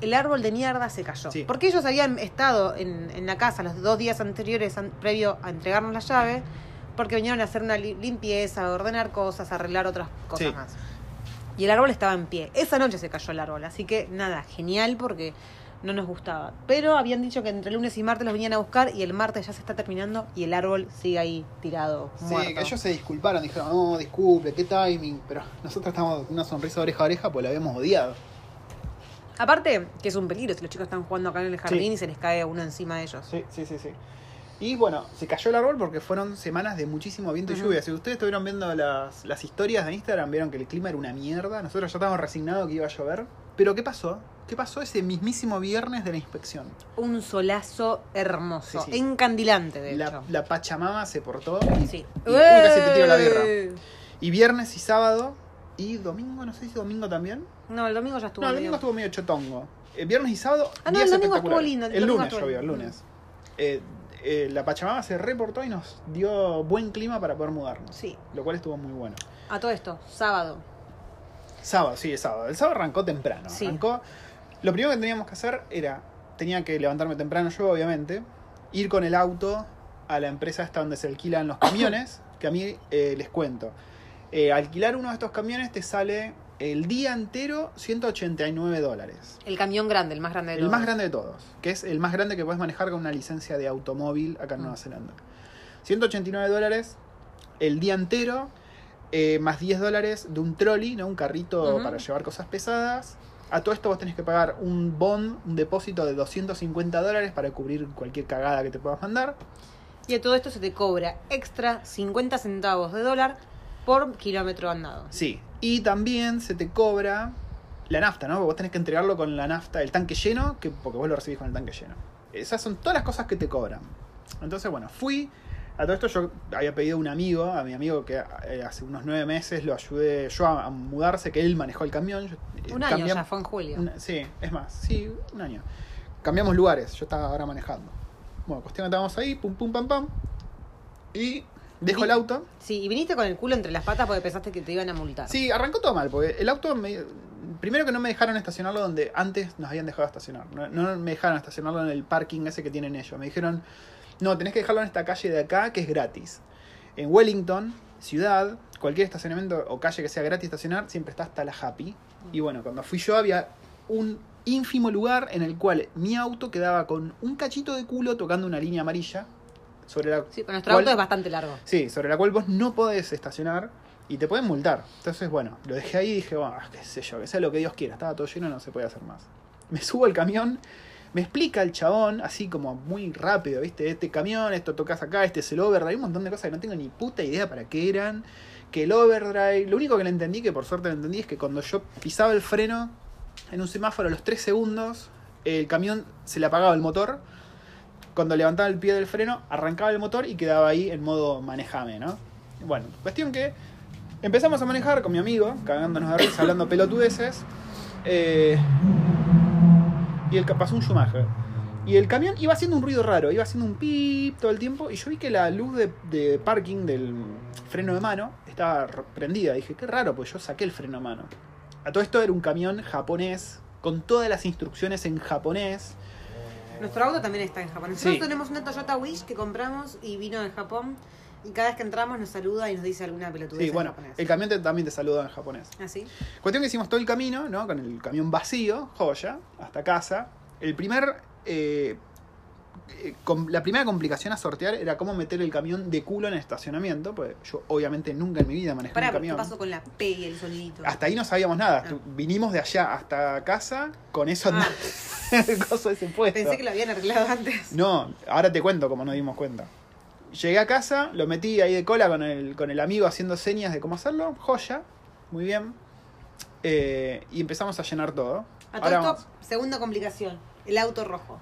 el árbol de mierda se cayó. Sí. Porque ellos habían estado en, en la casa los dos días anteriores, an- previo a entregarnos la llave, porque vinieron a hacer una li- limpieza, a ordenar cosas, a arreglar otras cosas Sí. más. Y el árbol estaba en pie. Esa noche se cayó el árbol, así que nada, genial porque no nos gustaba. Pero habían dicho que entre lunes y martes los venían a buscar y el martes ya se está terminando y el árbol sigue ahí tirado, muerto. Sí, que ellos se disculparon, dijeron, no, disculpe, qué timing. Pero [LAUGHS] nosotros estamos con una sonrisa oreja a oreja porque la habíamos odiado. Aparte, que es un peligro si los chicos están jugando acá en el jardín Sí. y se les cae uno encima de ellos. Sí, sí, sí, sí. Y bueno, se cayó el árbol porque fueron semanas de muchísimo viento y lluvia. Si ustedes estuvieron viendo las, las historias de Instagram, vieron que el clima era una mierda. Nosotros ya estábamos resignados que iba a llover. Pero ¿qué pasó? ¿Qué pasó ese mismísimo viernes de la inspección? Un solazo hermoso, Sí, sí. encandilante de La, hecho. la Pachamama se portó y, Sí. y- uy, casi te tiro la birra. ¡Eh! Y viernes y sábado y domingo, no sé si domingo también. No, el domingo ya estuvo. No, el medio- domingo estuvo medio chotongo. El viernes y sábado. Ah, no, el domingo estuvo lindo, el lunes estuvo llovió, el lunes. Eh, eh, la Pachamama se reportó y nos dio buen clima para poder mudarnos. Sí. Lo cual estuvo muy bueno. A todo esto, sábado. Sábado, sí, es sábado. El sábado arrancó temprano. Sí. Arrancó. Lo primero que teníamos que hacer era. Tenía que levantarme temprano yo, obviamente. Ir con el auto a la empresa esta donde se alquilan los camiones. [COUGHS] que a mí eh, les cuento. Eh, alquilar uno de estos camiones te sale el día entero 189 dólares. El camión grande, el más grande de El todos. más grande de todos, que es el más grande que puedes manejar con una licencia de automóvil acá en Mm. Nueva Zelanda. 189 dólares el día entero, eh, más 10 dólares de un trolley, ¿no? un carrito para llevar cosas pesadas. A todo esto vos tenés que pagar un bond, un depósito de 250 dólares para cubrir cualquier cagada que te puedas mandar. Y a todo esto se te cobra extra 50 centavos de dólar por kilómetro andado. Sí, y también se te cobra la nafta, ¿no? Vos tenés que entregarlo con la nafta, el tanque lleno, que, porque vos lo recibís con el tanque lleno. Esas son todas las cosas que te cobran. Entonces, bueno, fui. A todo esto yo había pedido a un amigo, a mi amigo que eh, hace unos nueve meses lo ayudé yo a, a mudarse, que él manejó el camión. Yo, eh, Un año cambiam- ya, fue en julio. un- sí, es más, sí, un año. Cambiamos lugares, yo estaba ahora manejando. Bueno, cuestión que estábamos ahí, pum pum pam pam. Y dejo el auto. Sí, y viniste con el culo entre las patas porque pensaste que te iban a multar. Sí, arrancó todo mal, porque el auto me- Primero que no me dejaron estacionarlo donde antes nos habían dejado estacionar. No, no me dejaron estacionarlo en el parking ese que tienen ellos. Me dijeron, no, tenés que dejarlo en esta calle de acá que es gratis. En Wellington, ciudad, cualquier estacionamiento o calle que sea gratis estacionar, siempre está hasta la Happy. Y bueno, cuando fui yo había un ínfimo lugar en el cual mi auto quedaba con un cachito de culo tocando una línea amarilla sobre la Sí, pero nuestro cual- auto es bastante largo. Sí, sobre la cual vos no podés estacionar y te pueden multar. Entonces, bueno, lo dejé ahí y dije, bueno, qué sé yo, que sea lo que Dios quiera. Estaba todo lleno, no se puede hacer más. [LAUGHS] Me subo al camión, me explica el chabón, así como muy rápido, ¿viste? Este camión, esto tocas acá, este es el overdrive, un montón de cosas que no tengo ni puta idea para qué eran. Que el overdrive, lo único que le entendí, que por suerte lo entendí, es que cuando yo pisaba el freno en un semáforo a los 3 segundos, el camión se le apagaba el motor. Cuando levantaba el pie del freno, arrancaba el motor y quedaba ahí en modo manejame, ¿no? Bueno, cuestión que empezamos a manejar con mi amigo, cagándonos de risa, hablando pelotudeces. eh, y el pasó un Schumacher. Y el camión iba haciendo un ruido raro, iba haciendo un pip todo el tiempo. Y yo vi que la luz de, de parking del freno de mano estaba prendida. Dije, qué raro, pues yo saqué el freno de mano. A todo esto era un camión japonés, con todas las instrucciones en japonés. Nuestro auto también está en Japón. Sí. Nosotros tenemos una Toyota Wish que compramos y vino de Japón. Y cada vez que entramos nos saluda y nos dice alguna pelotudez Sí, en bueno, japonés. el camión te- también te saluda en japonés. ¿Ah, sí? Cuestión que hicimos todo el camino, ¿no? Con el camión vacío, joya, hasta casa. El primer. eh, eh, la primera complicación a sortear era cómo meter el camión de culo en el estacionamiento. Pues yo, obviamente, nunca en mi vida manejé Pará, un ¿qué camión. pasó con la P y el sonidito? Hasta ahí no sabíamos nada. Ah. Vinimos de allá hasta casa con eso Ah. [LAUGHS] el coso ese puesto. Pensé que lo habían arreglado antes. No, ahora te cuento cómo nos dimos cuenta. Llegué a casa, lo metí ahí de cola con el, con el amigo haciendo señas de cómo hacerlo. Joya, muy bien. Eh, y empezamos a llenar todo. A todo esto, segunda complicación. El auto rojo.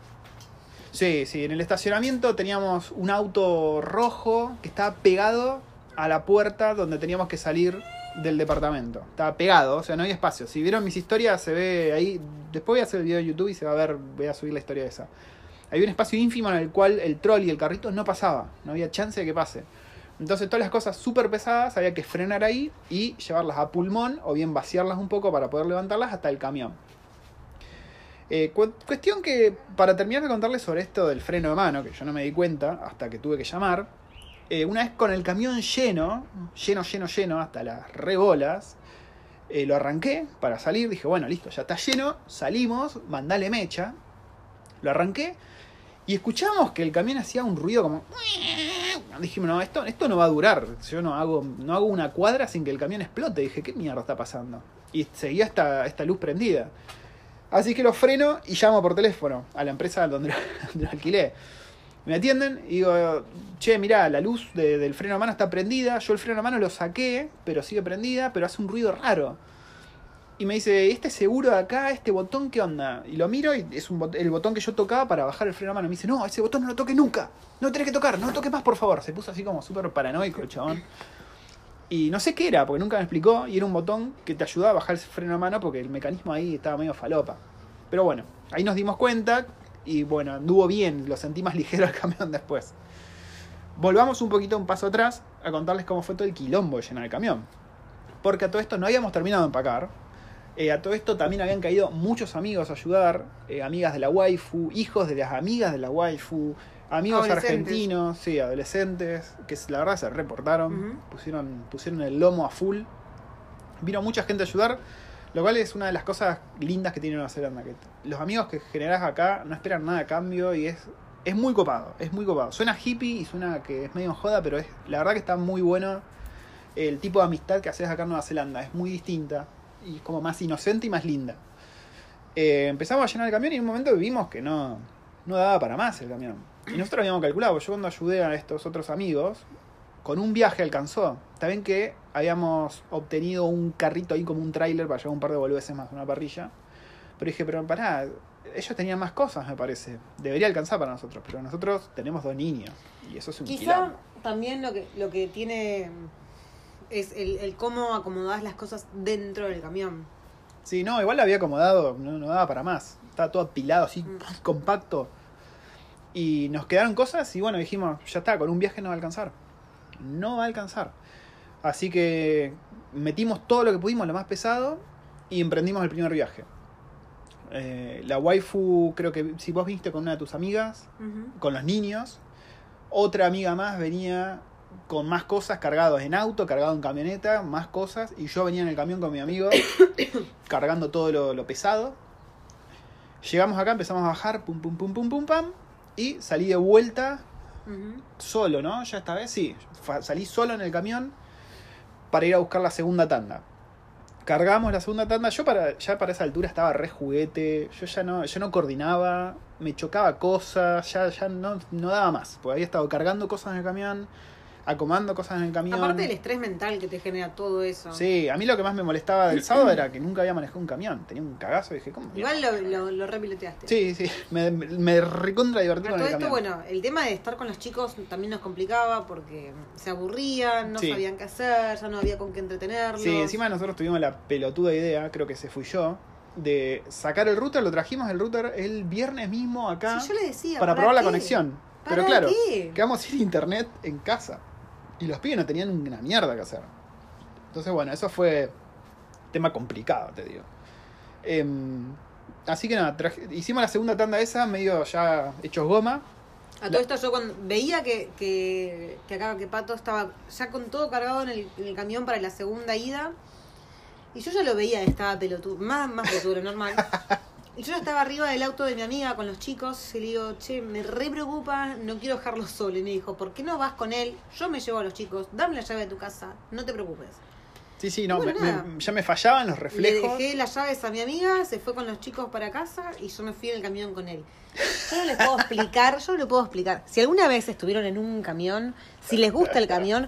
Sí, sí, en el estacionamiento teníamos un auto rojo que estaba pegado a la puerta donde teníamos que salir del departamento. Estaba pegado, o sea, no había espacio. Si vieron mis historias, se ve ahí. Después voy a hacer el video de YouTube y se va a ver, voy a subir la historia esa. Había un espacio ínfimo en el cual el troll y el carrito no pasaba, no había chance de que pase. Entonces todas las cosas súper pesadas había que frenar ahí y llevarlas a pulmón o bien vaciarlas un poco para poder levantarlas hasta el camión. Eh, cu- cuestión que, para terminar de contarles sobre esto del freno de mano, que yo no me di cuenta hasta que tuve que llamar, eh, una vez con el camión lleno, lleno, lleno, lleno, hasta las rebolas, eh, lo arranqué para salir, dije, bueno, listo, ya está lleno, salimos, mandale mecha, lo arranqué y escuchamos que el camión hacía un ruido como... Dijimos, no, esto, esto no va a durar, yo no hago, no hago una cuadra sin que el camión explote, dije, ¿qué mierda está pasando? Y seguía esta, esta luz prendida. Así que lo freno y llamo por teléfono a la empresa donde lo, [LAUGHS] donde lo alquilé. Me atienden y digo, che, mirá, la luz de- del freno a mano está prendida. Yo el freno a mano lo saqué, pero sigue prendida, pero hace un ruido raro. Y me dice, ¿este seguro de acá, este botón qué onda? Y lo miro y es un bot- el botón que yo tocaba para bajar el freno a mano. Me dice, no, ese botón no lo toques nunca. No tenés que tocar, no lo toques más, por favor. Se puso así como súper paranoico el chabón. Y no sé qué era, porque nunca me explicó. Y era un botón que te ayudaba a bajar el freno a mano porque el mecanismo ahí estaba medio falopa. Pero bueno, ahí nos dimos cuenta y bueno, anduvo bien, lo sentí más [LAUGHS] ligero el camión después. Volvamos un poquito un paso atrás a contarles cómo fue todo el quilombo de llenar el camión. Porque a todo esto no habíamos terminado de empacar. Eh, a todo esto también habían caído muchos amigos a ayudar, eh, amigas de la waifu, hijos de las amigas de la waifu, amigos argentinos, sí, adolescentes, que la verdad se reportaron, pusieron, pusieron el lomo a full. Vino mucha gente a ayudar, lo cual es una de las cosas lindas que tiene Nueva Zelanda. Que los amigos que generás acá no esperan nada a cambio y es, es muy copado, es muy copado. Suena hippie y suena que es medio joda, pero es la verdad que está muy bueno el tipo de amistad que haces acá en Nueva Zelanda. Es muy distinta y como más inocente y más linda. Eh, empezamos a llenar el camión y en un momento vimos que no, no daba para más el camión. Y nosotros habíamos calculado, yo cuando ayudé a estos otros amigos, con un viaje alcanzó. Está bien que habíamos obtenido un carrito ahí como un tráiler para llevar un par de boludeces más, una parrilla. Pero dije, pero pará, ellos tenían más cosas, me parece. Debería alcanzar para nosotros, pero nosotros tenemos dos niños. Y eso es un Quizá quilombo. también lo que, lo que tiene es el, el cómo acomodás las cosas dentro del camión. Sí, no, igual lo había acomodado, no, no daba para más. Estaba todo apilado así, Mm. [LAUGHS] compacto. Y nos quedaron cosas y bueno, dijimos, ya está, con un viaje no va a alcanzar. No va a alcanzar. Así que metimos todo lo que pudimos, lo más pesado, y emprendimos el primer viaje. Eh, la waifu, creo que si vos viniste con una de tus amigas, con los niños, otra amiga más venía con más cosas cargados en auto, cargado en camioneta, más cosas, y yo venía en el camión con mi amigo [COUGHS] cargando todo lo, lo pesado. Llegamos acá, empezamos a bajar, pum, pum, pum, pum, pum, pam, y salí de vuelta solo, ¿no? Ya esta vez sí, salí solo en el camión para ir a buscar la segunda tanda. Cargamos la segunda tanda, yo para, ya para esa altura estaba re juguete, yo ya no, yo no coordinaba, me chocaba cosas, ya, ya no, no daba más, porque había estado cargando cosas en el camión, acomodando cosas en el camión. Aparte del estrés mental que te genera todo eso. Sí, a mí lo que más me molestaba del sábado era que nunca había manejado un camión, tenía un cagazo y dije, ¿cómo? Igual lo, lo, lo repiloteaste. Sí, sí, me, me recontra divertí con todo el esto, camión. bueno, el tema de estar con los chicos también nos complicaba porque se aburrían, no Sí. sabían qué hacer, ya no había con qué entretenerlos. Sí, encima nosotros tuvimos la pelotuda idea, creo que se fui yo, de sacar el router, lo trajimos el router el viernes mismo acá Sí, yo le decía. para ¿para probar la conexión. ¿Para Pero claro, qué? quedamos sin internet en casa. Y los pibes no tenían una mierda que hacer. Entonces, bueno, eso fue tema complicado, te digo. Em, así que nada, traje- hicimos la segunda tanda esa, medio ya hechos goma. A todo esto yo cuando veía que, que, que acá que Pato estaba ya con todo cargado en el, en el camión para la segunda ida. Y yo ya lo veía, estaba pelotudo, más, más pelotudo normal. [LAUGHS] Y yo ya estaba arriba del auto de mi amiga con los chicos y le digo, che, me re preocupa, no quiero dejarlo solo. Y me dijo, ¿por qué no vas con él? Yo me llevo a los chicos, dame la llave de tu casa, no te preocupes. Sí, sí, no, Bueno, me- ya me fallaban los Le reflejos. dejé las llaves a mi amiga, se fue con los chicos para casa y yo me fui en el camión con él. Yo no les puedo [LAUGHS] explicar, yo no les puedo explicar. Si alguna vez estuvieron en un camión, si les gusta el camión,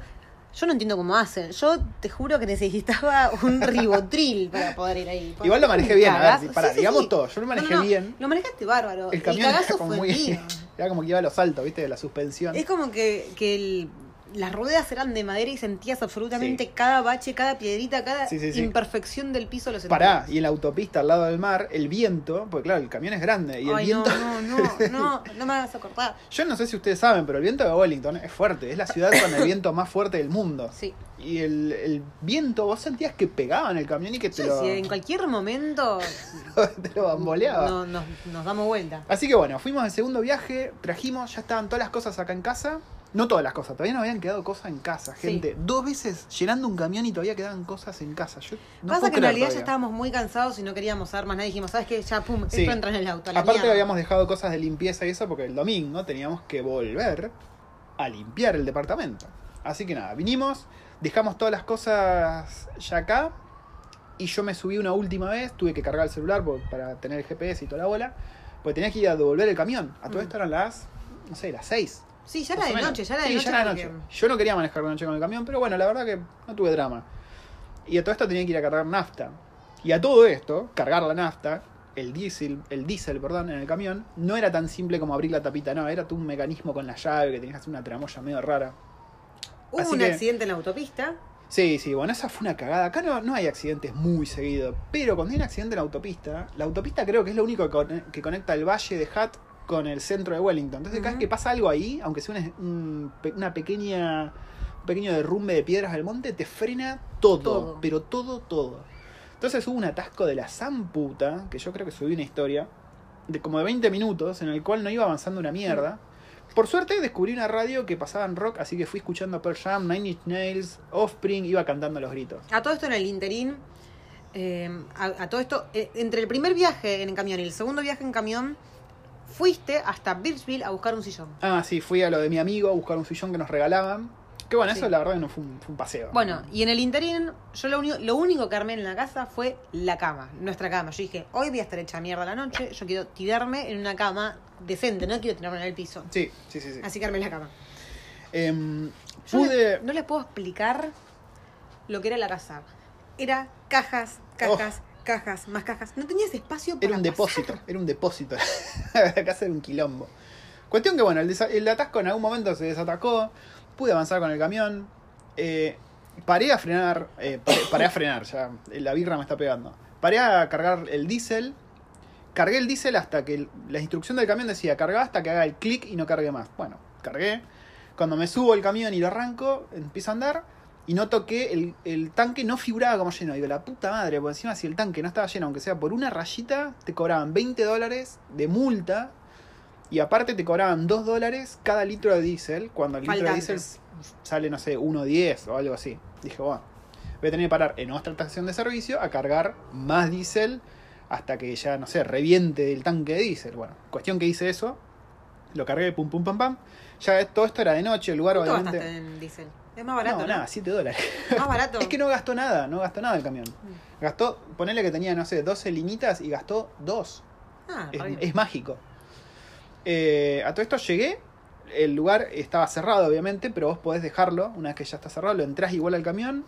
yo no entiendo cómo hacen. Yo te juro que necesitaba un [LAUGHS] ribotril para poder ir ahí. Igual lo manejé bien, a ver, pará, Sí, sí, digamos sí. todo, yo lo manejé No, no, bien. Lo manejaste bárbaro. El El, camión era cagazo como fue muy. mío. [LAUGHS] era como que iba a los altos, ¿viste? De la suspensión. Es como que, que el- las ruedas eran de madera y sentías absolutamente Sí. cada bache, cada piedrita, cada Sí, sí, sí. imperfección del piso lo sentías. Pará, y en la autopista al lado del mar, el viento, porque claro, el camión es grande, y el Ay, viento. no, no, no, [LAUGHS] no, no me hagas acordar. Yo no sé si ustedes saben, pero el viento de Wellington es fuerte, es la ciudad con el viento más fuerte del mundo. Sí. Y el, el viento, vos sentías que pegaba en el camión y que te lo, sí, en cualquier momento [LAUGHS] te lo bamboleaba. no, nos, nos damos vuelta. Así que bueno, fuimos al segundo viaje, trajimos, ya estaban todas las cosas acá en casa. No todas las cosas, todavía no habían quedado cosas en casa, Sí. gente. Dos veces llenando un camión y todavía quedaban cosas en casa. Yo no Pasa que en realidad ya estábamos muy cansados y no queríamos saber más nada. Dijimos, ¿sabes qué? Ya, pum, Sí. esto entra en el auto. la Aparte habíamos dejado cosas de limpieza y eso porque el domingo teníamos que volver a limpiar el departamento. Así que nada, vinimos, dejamos todas las cosas ya acá y yo me subí una última vez, tuve que cargar el celular por- para tener el GPS y toda la bola, porque tenía que ir a devolver el camión. A todo Mm. esto eran las, no sé, las 6. Sí, ya era de menos. noche, ya era de Sí, noche. ya era de porque- noche. Yo no quería manejar de noche con el camión, pero bueno, la verdad que no tuve drama. Y a todo esto tenía que ir a cargar nafta. Y a todo esto, cargar la nafta, el diésel, el diésel, perdón, en el camión, no era tan simple como abrir la tapita, no, era un mecanismo con la llave que tenías que hacer una tramoya medio rara. Hubo Así un que- accidente en la autopista. Sí, sí, bueno, esa fue una cagada. Acá no, no hay accidentes muy seguido, pero cuando hay un accidente en la autopista, la autopista creo que es lo único que, con- que conecta el valle de Hutt con el centro de Wellington. Entonces, cada vez Ujú. que pasa algo ahí, aunque sea una, un una pequeña, un pequeño derrumbe de piedras del monte, te frena todo, Todo. pero todo, todo. Entonces hubo un atasco de la zamputa, que yo creo que subí una historia, de como de 20 minutos, en el cual no iba avanzando una mierda. Por suerte descubrí una radio que pasaban rock, así que fui escuchando Pearl Jam, Nine Inch Nails, Offspring, iba cantando los gritos. A todo esto en el interín. eh, a, a todo esto, eh, entre el primer viaje en camión y el segundo viaje en camión, fuiste hasta Birchville a buscar un sillón. Ah, sí, fui a lo de mi amigo a buscar un sillón que nos regalaban. Que bueno, Sí. eso la verdad que no fue un, fue un paseo. Bueno, y en el interín, yo lo único, lo único que armé en la casa fue la cama, nuestra cama. Yo dije, hoy voy a estar hecha mierda la noche, yo quiero tirarme en una cama decente, no quiero tirarme en el piso. Sí, sí, sí. sí. Así que armé la cama. Em, Yo pude. le- no les puedo explicar lo que era la casa. Era cajas, cajas, cajas, más cajas. No tenías espacio para Era un pasar. depósito, era un depósito. la casa era un quilombo. Cuestión que, bueno, el, atasco en algún momento se desatacó. Pude avanzar con el camión. eh, paré a frenar. eh, paré, paré a frenar, ya. La birra me está pegando. Paré a cargar el diésel. Cargué el diésel hasta que el- la instrucción del camión decía carga hasta que haga el clic y no cargue más. Bueno, cargué. Cuando me subo el camión y lo arranco, empiezo a andar. Y noto que el, el tanque no figuraba como lleno. Digo, la puta madre, por encima si el tanque no estaba lleno, aunque sea por una rayita, te cobraban 20 dólares de multa. Y aparte te cobraban 2 dólares cada litro de diésel, cuando el litro de diésel sale, no sé, 1.10 o algo así. Dije, bueno, voy a tener que parar en otra estación de servicio a cargar más diésel hasta que ya, no sé, reviente el tanque de diésel. Bueno, cuestión que hice eso, lo cargué, pum, pum, pam, pam. Ya todo esto era de noche, el lugar ¿Cuánto obviamente... gastaste en diésel? Es más barato, no, ¿no? nada, 7 dólares. Más barato. [LAUGHS] Es que no gastó nada, no gastó nada el camión. Gastó, ponele que tenía, no sé, 12 linitas y gastó 2. Ah, Es, es mágico. Eh, a todo esto llegué, el lugar estaba cerrado obviamente, pero vos podés dejarlo, una vez que ya está cerrado, lo entrás igual al camión.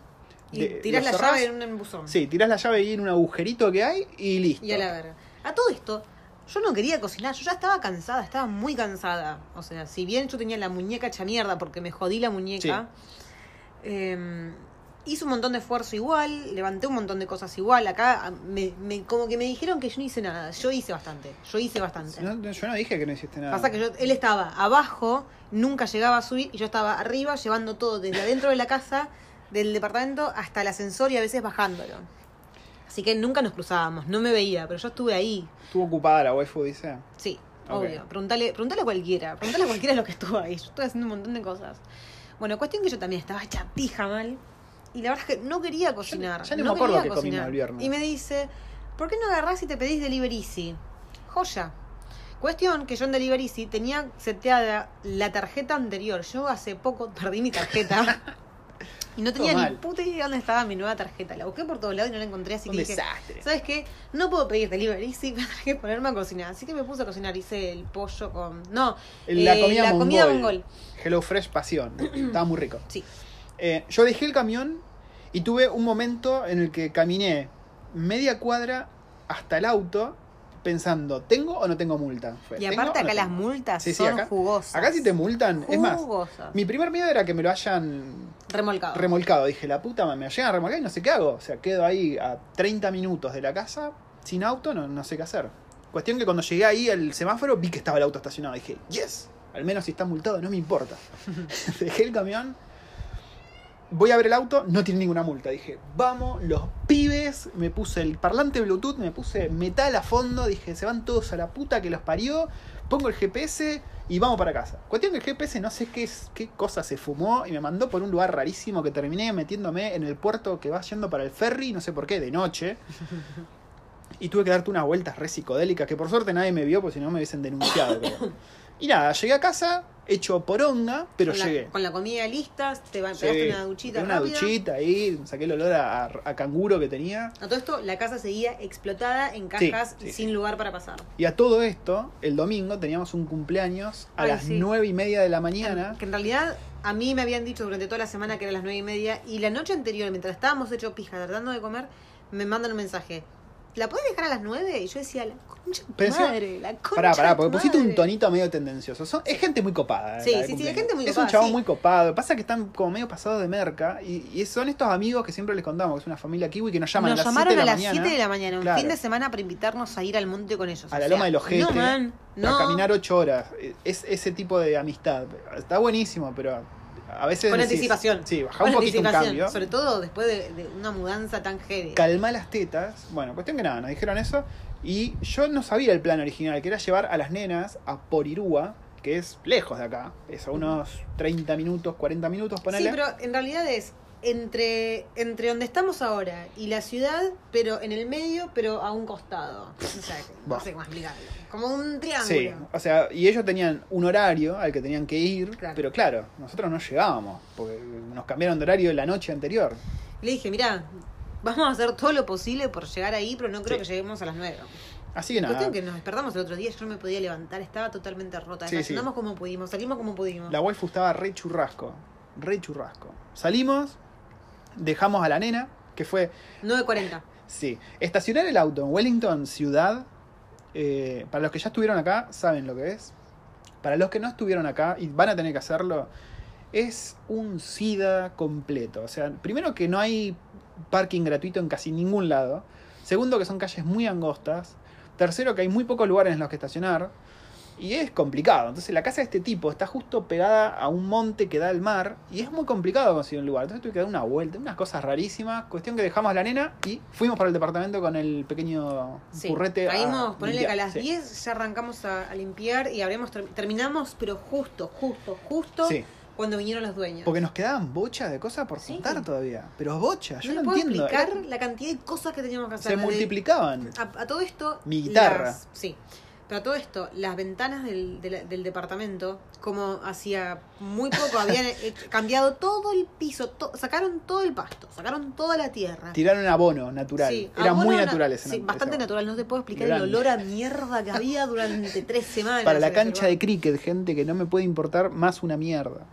Y de- tirás la cerrás, llave en un embuzón. Sí, tirás la llave ahí en un agujerito que hay y listo. Y a la verga. A todo esto, yo no quería cocinar, yo ya estaba cansada, estaba muy cansada. O sea, si bien yo tenía la muñeca hecha mierda porque me jodí la muñeca, eh, hice un montón de esfuerzo igual, levanté un montón de cosas igual. Acá me, me- como que me dijeron que yo no hice nada. Yo hice bastante, yo hice bastante. No, no, yo no dije que no hiciste nada. Pasa que yo, él estaba abajo, nunca llegaba a subir, y yo estaba arriba llevando todo desde adentro de la casa, del departamento, hasta el ascensor y a veces bajándolo. Así que nunca nos cruzábamos, no me veía, pero yo estuve ahí. Estuvo ocupada la waifu, dice. Sí, obvio. Preguntale, preguntale a cualquiera, preguntale a cualquiera lo que estuvo ahí. Yo estuve haciendo un montón de cosas. Bueno, cuestión que yo también estaba hecha pija mal. Y la verdad es que no quería cocinar. ya no me acuerdo quería comimos cocinar. el viernes. Y me dice, ¿por qué no agarrás y te pedís Delivery Easy? Joya. Cuestión que yo en Delivery Easy tenía seteada la tarjeta anterior. Yo hace poco perdí mi tarjeta. [LAUGHS] y no tenía ni puta idea dónde estaba mi nueva tarjeta. La busqué por todos lados y no la encontré, así Un que dije, desastre. ¿Sabes qué? No puedo pedir delivery a [LAUGHS] tener que ponerme a cocinar. Así que me puse a cocinar, hice el pollo con... No, La eh, comida, la mongol. comida mongol. Hello Fresh Pasión. [CLEARS THROAT] Estaba muy rico. Sí. Eh, yo dejé el camión y tuve un momento en el que caminé media cuadra hasta el auto pensando, ¿tengo o no tengo multa? Fue, Y ¿tengo aparte no acá las multas Sí, sí, son acá- jugosas. Acá si te multan, es más, Jugosas. mi primer miedo era que me lo hayan Remolcado. remolcado. Dije, la puta, me llegan a remolcar y no sé qué hago. O sea, quedo ahí a 30 minutos de la casa, sin auto, no, no sé qué hacer. Cuestión que cuando llegué ahí al semáforo vi que estaba el auto estacionado. Dije, yes, al menos si está multado no me importa. [LAUGHS] Dejé el camión, voy a ver el auto, no tiene ninguna multa. Dije, vamos, los pibes. Me puse el parlante Bluetooth, me puse metal a fondo. Dije, se van todos a la puta que los parió. Pongo el GPS y vamos para casa. Cuestión que el GPS no sé qué, qué cosa se fumó y me mandó por un lugar rarísimo que terminé metiéndome en el puerto que va yendo para el ferry, no sé por qué, de noche. [LAUGHS] Y tuve que darte unas vueltas re psicodélicas que por suerte nadie me vio porque si no me hubiesen denunciado. creo. Y nada, llegué a casa, hecho poronga, pero con la, llegué. Con la comida lista, te va- pegaste una duchita una rápida. duchita ahí, saqué el olor a, a canguro que tenía. A todo esto, la casa seguía explotada en cajas sí, sin lugar para pasar. Y a todo esto, el domingo teníamos un cumpleaños a Ay, las sí. nueve y media de la mañana. Que en realidad a mí me habían dicho durante toda la semana que era las nueve y media y la noche anterior, mientras estábamos hecho pija tratando de comer, me mandan un mensaje. ¿La puedes dejar a las nueve? Y yo decía, la concha de Pero madre, la concha Pará, pará, de porque pusiste un madre". tonito medio tendencioso. Son- es gente muy copada. Sí, de sí, sí, cumpleaños. es gente muy Es copada, un chabón sí. muy copado. Pasa que están como medio pasados de merca. Y, y son estos amigos que siempre les contamos, que es una familia kiwi que nos llaman Nos a las 7 llamaron de a la las mañana. 7 de la mañana, un Claro. fin de semana para invitarnos a ir al monte con ellos. A O la sea, loma del ojete. No, man, no. A caminar 8 horas. Es ese tipo de amistad. Está buenísimo, pero a veces. Con decís, anticipación. Sí, baja un poquito un cambio. Sobre todo después de, de una mudanza tan heavy. calma las tetas. Bueno, cuestión que nada, nos dijeron eso. Y yo no sabía el plan original, que era llevar a las nenas a Porirúa, que es lejos de acá. Es a unos 30 minutos, 40 minutos, ponele. Sí, pero en realidad es entre, entre donde estamos ahora y la ciudad, pero en el medio, pero a un costado. O sea, no sé cómo explicarlo. Como un triángulo. Sí, o sea, y ellos tenían un horario al que tenían que ir, Claro. pero claro, nosotros no llegábamos, porque nos cambiaron de horario la noche anterior. Le dije, mira, vamos a hacer todo lo posible por llegar ahí, pero no creo Sí. que lleguemos a las nueve. Así que nada, Cuestión que nos despertamos el otro día, yo no me podía levantar, estaba totalmente rota. Sí, Desayunamos como pudimos, salimos como pudimos. la waifu estaba re churrasco, re churrasco. Salimos, dejamos a la nena, que fue 9.40. Sí, estacionar el auto en Wellington, ciudad, eh, para los que ya estuvieron acá, saben lo que es. Para los que no estuvieron acá y van a tener que hacerlo, es un SIDA completo. O sea, primero que no hay parking gratuito en casi ningún lado. Segundo que son calles muy angostas. Tercero que hay muy pocos lugares en los que estacionar. Y es complicado. Entonces la casa de este tipo está justo pegada a un monte que da al mar. Y es muy complicado conseguir un lugar. Entonces tuve que dar una vuelta. Unas cosas rarísimas. Cuestión que dejamos a la nena y fuimos para el departamento con el pequeño Sí, currete. a caímos, ponerle que a las Sí. 10 ya arrancamos a, a limpiar y habremos ter- terminamos, pero justo, justo, justo Sí, cuando vinieron los dueños. porque nos quedaban bochas de cosas por Sí. contar todavía. Pero bochas, yo no no, puedo entiendo. explicar Era- la cantidad de cosas que teníamos que hacer. se multiplicaban. A, a todo esto. Mi guitarra. las- sí. Pero a todo esto, las ventanas del, del- del departamento, como hacía muy poco, habían eh, [LAUGHS] cambiado todo el piso, to- sacaron todo el pasto, sacaron toda la tierra. Tiraron abono natural. Sí, abono muy na- naturales. Sí, ese- bastante ese natural. No te puedo explicar Grande. el olor a mierda que había durante [LAUGHS] tres semanas. Para la ese cancha de cricket, gente, que no me puede importar más una mierda.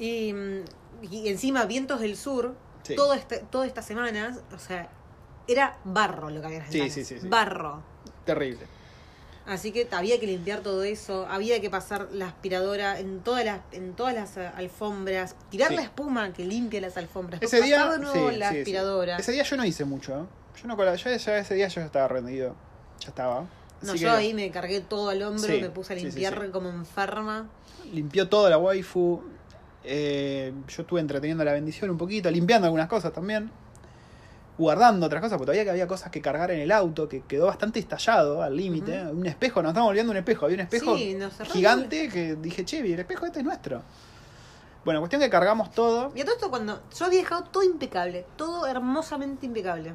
Y, mm, y encima, vientos del sur, Sí. todo este, todas estas semanas, o sea, era barro lo que había en las Sí, sí, sí, sí. Barro. Terrible. Así que había que limpiar todo eso, había que pasar la aspiradora en todas las, en todas las eh, alfombras, tirar Sí. la espuma que limpie las alfombras, Ese día. pasar de nuevo sí, la sí, aspiradora. Ese día yo no hice mucho. ¿eh? Yo no ya, ya ese día yo ya estaba rendido. Ya estaba. No, yo ahí me cargué todo al hombro, me puse a limpiar como enferma. Limpió toda la waifu. eh, yo estuve entreteniendo la bendición un poquito, limpiando algunas cosas también. Guardando otras cosas, porque todavía que había cosas que cargar en el auto, que quedó bastante estallado al límite. Un espejo, nos estamos volviendo un espejo. Había un espejo Sí, gigante que dije, che, el espejo este es nuestro. Bueno, cuestión que cargamos todo. Y a todo esto cuando yo había dejado todo impecable, todo hermosamente impecable.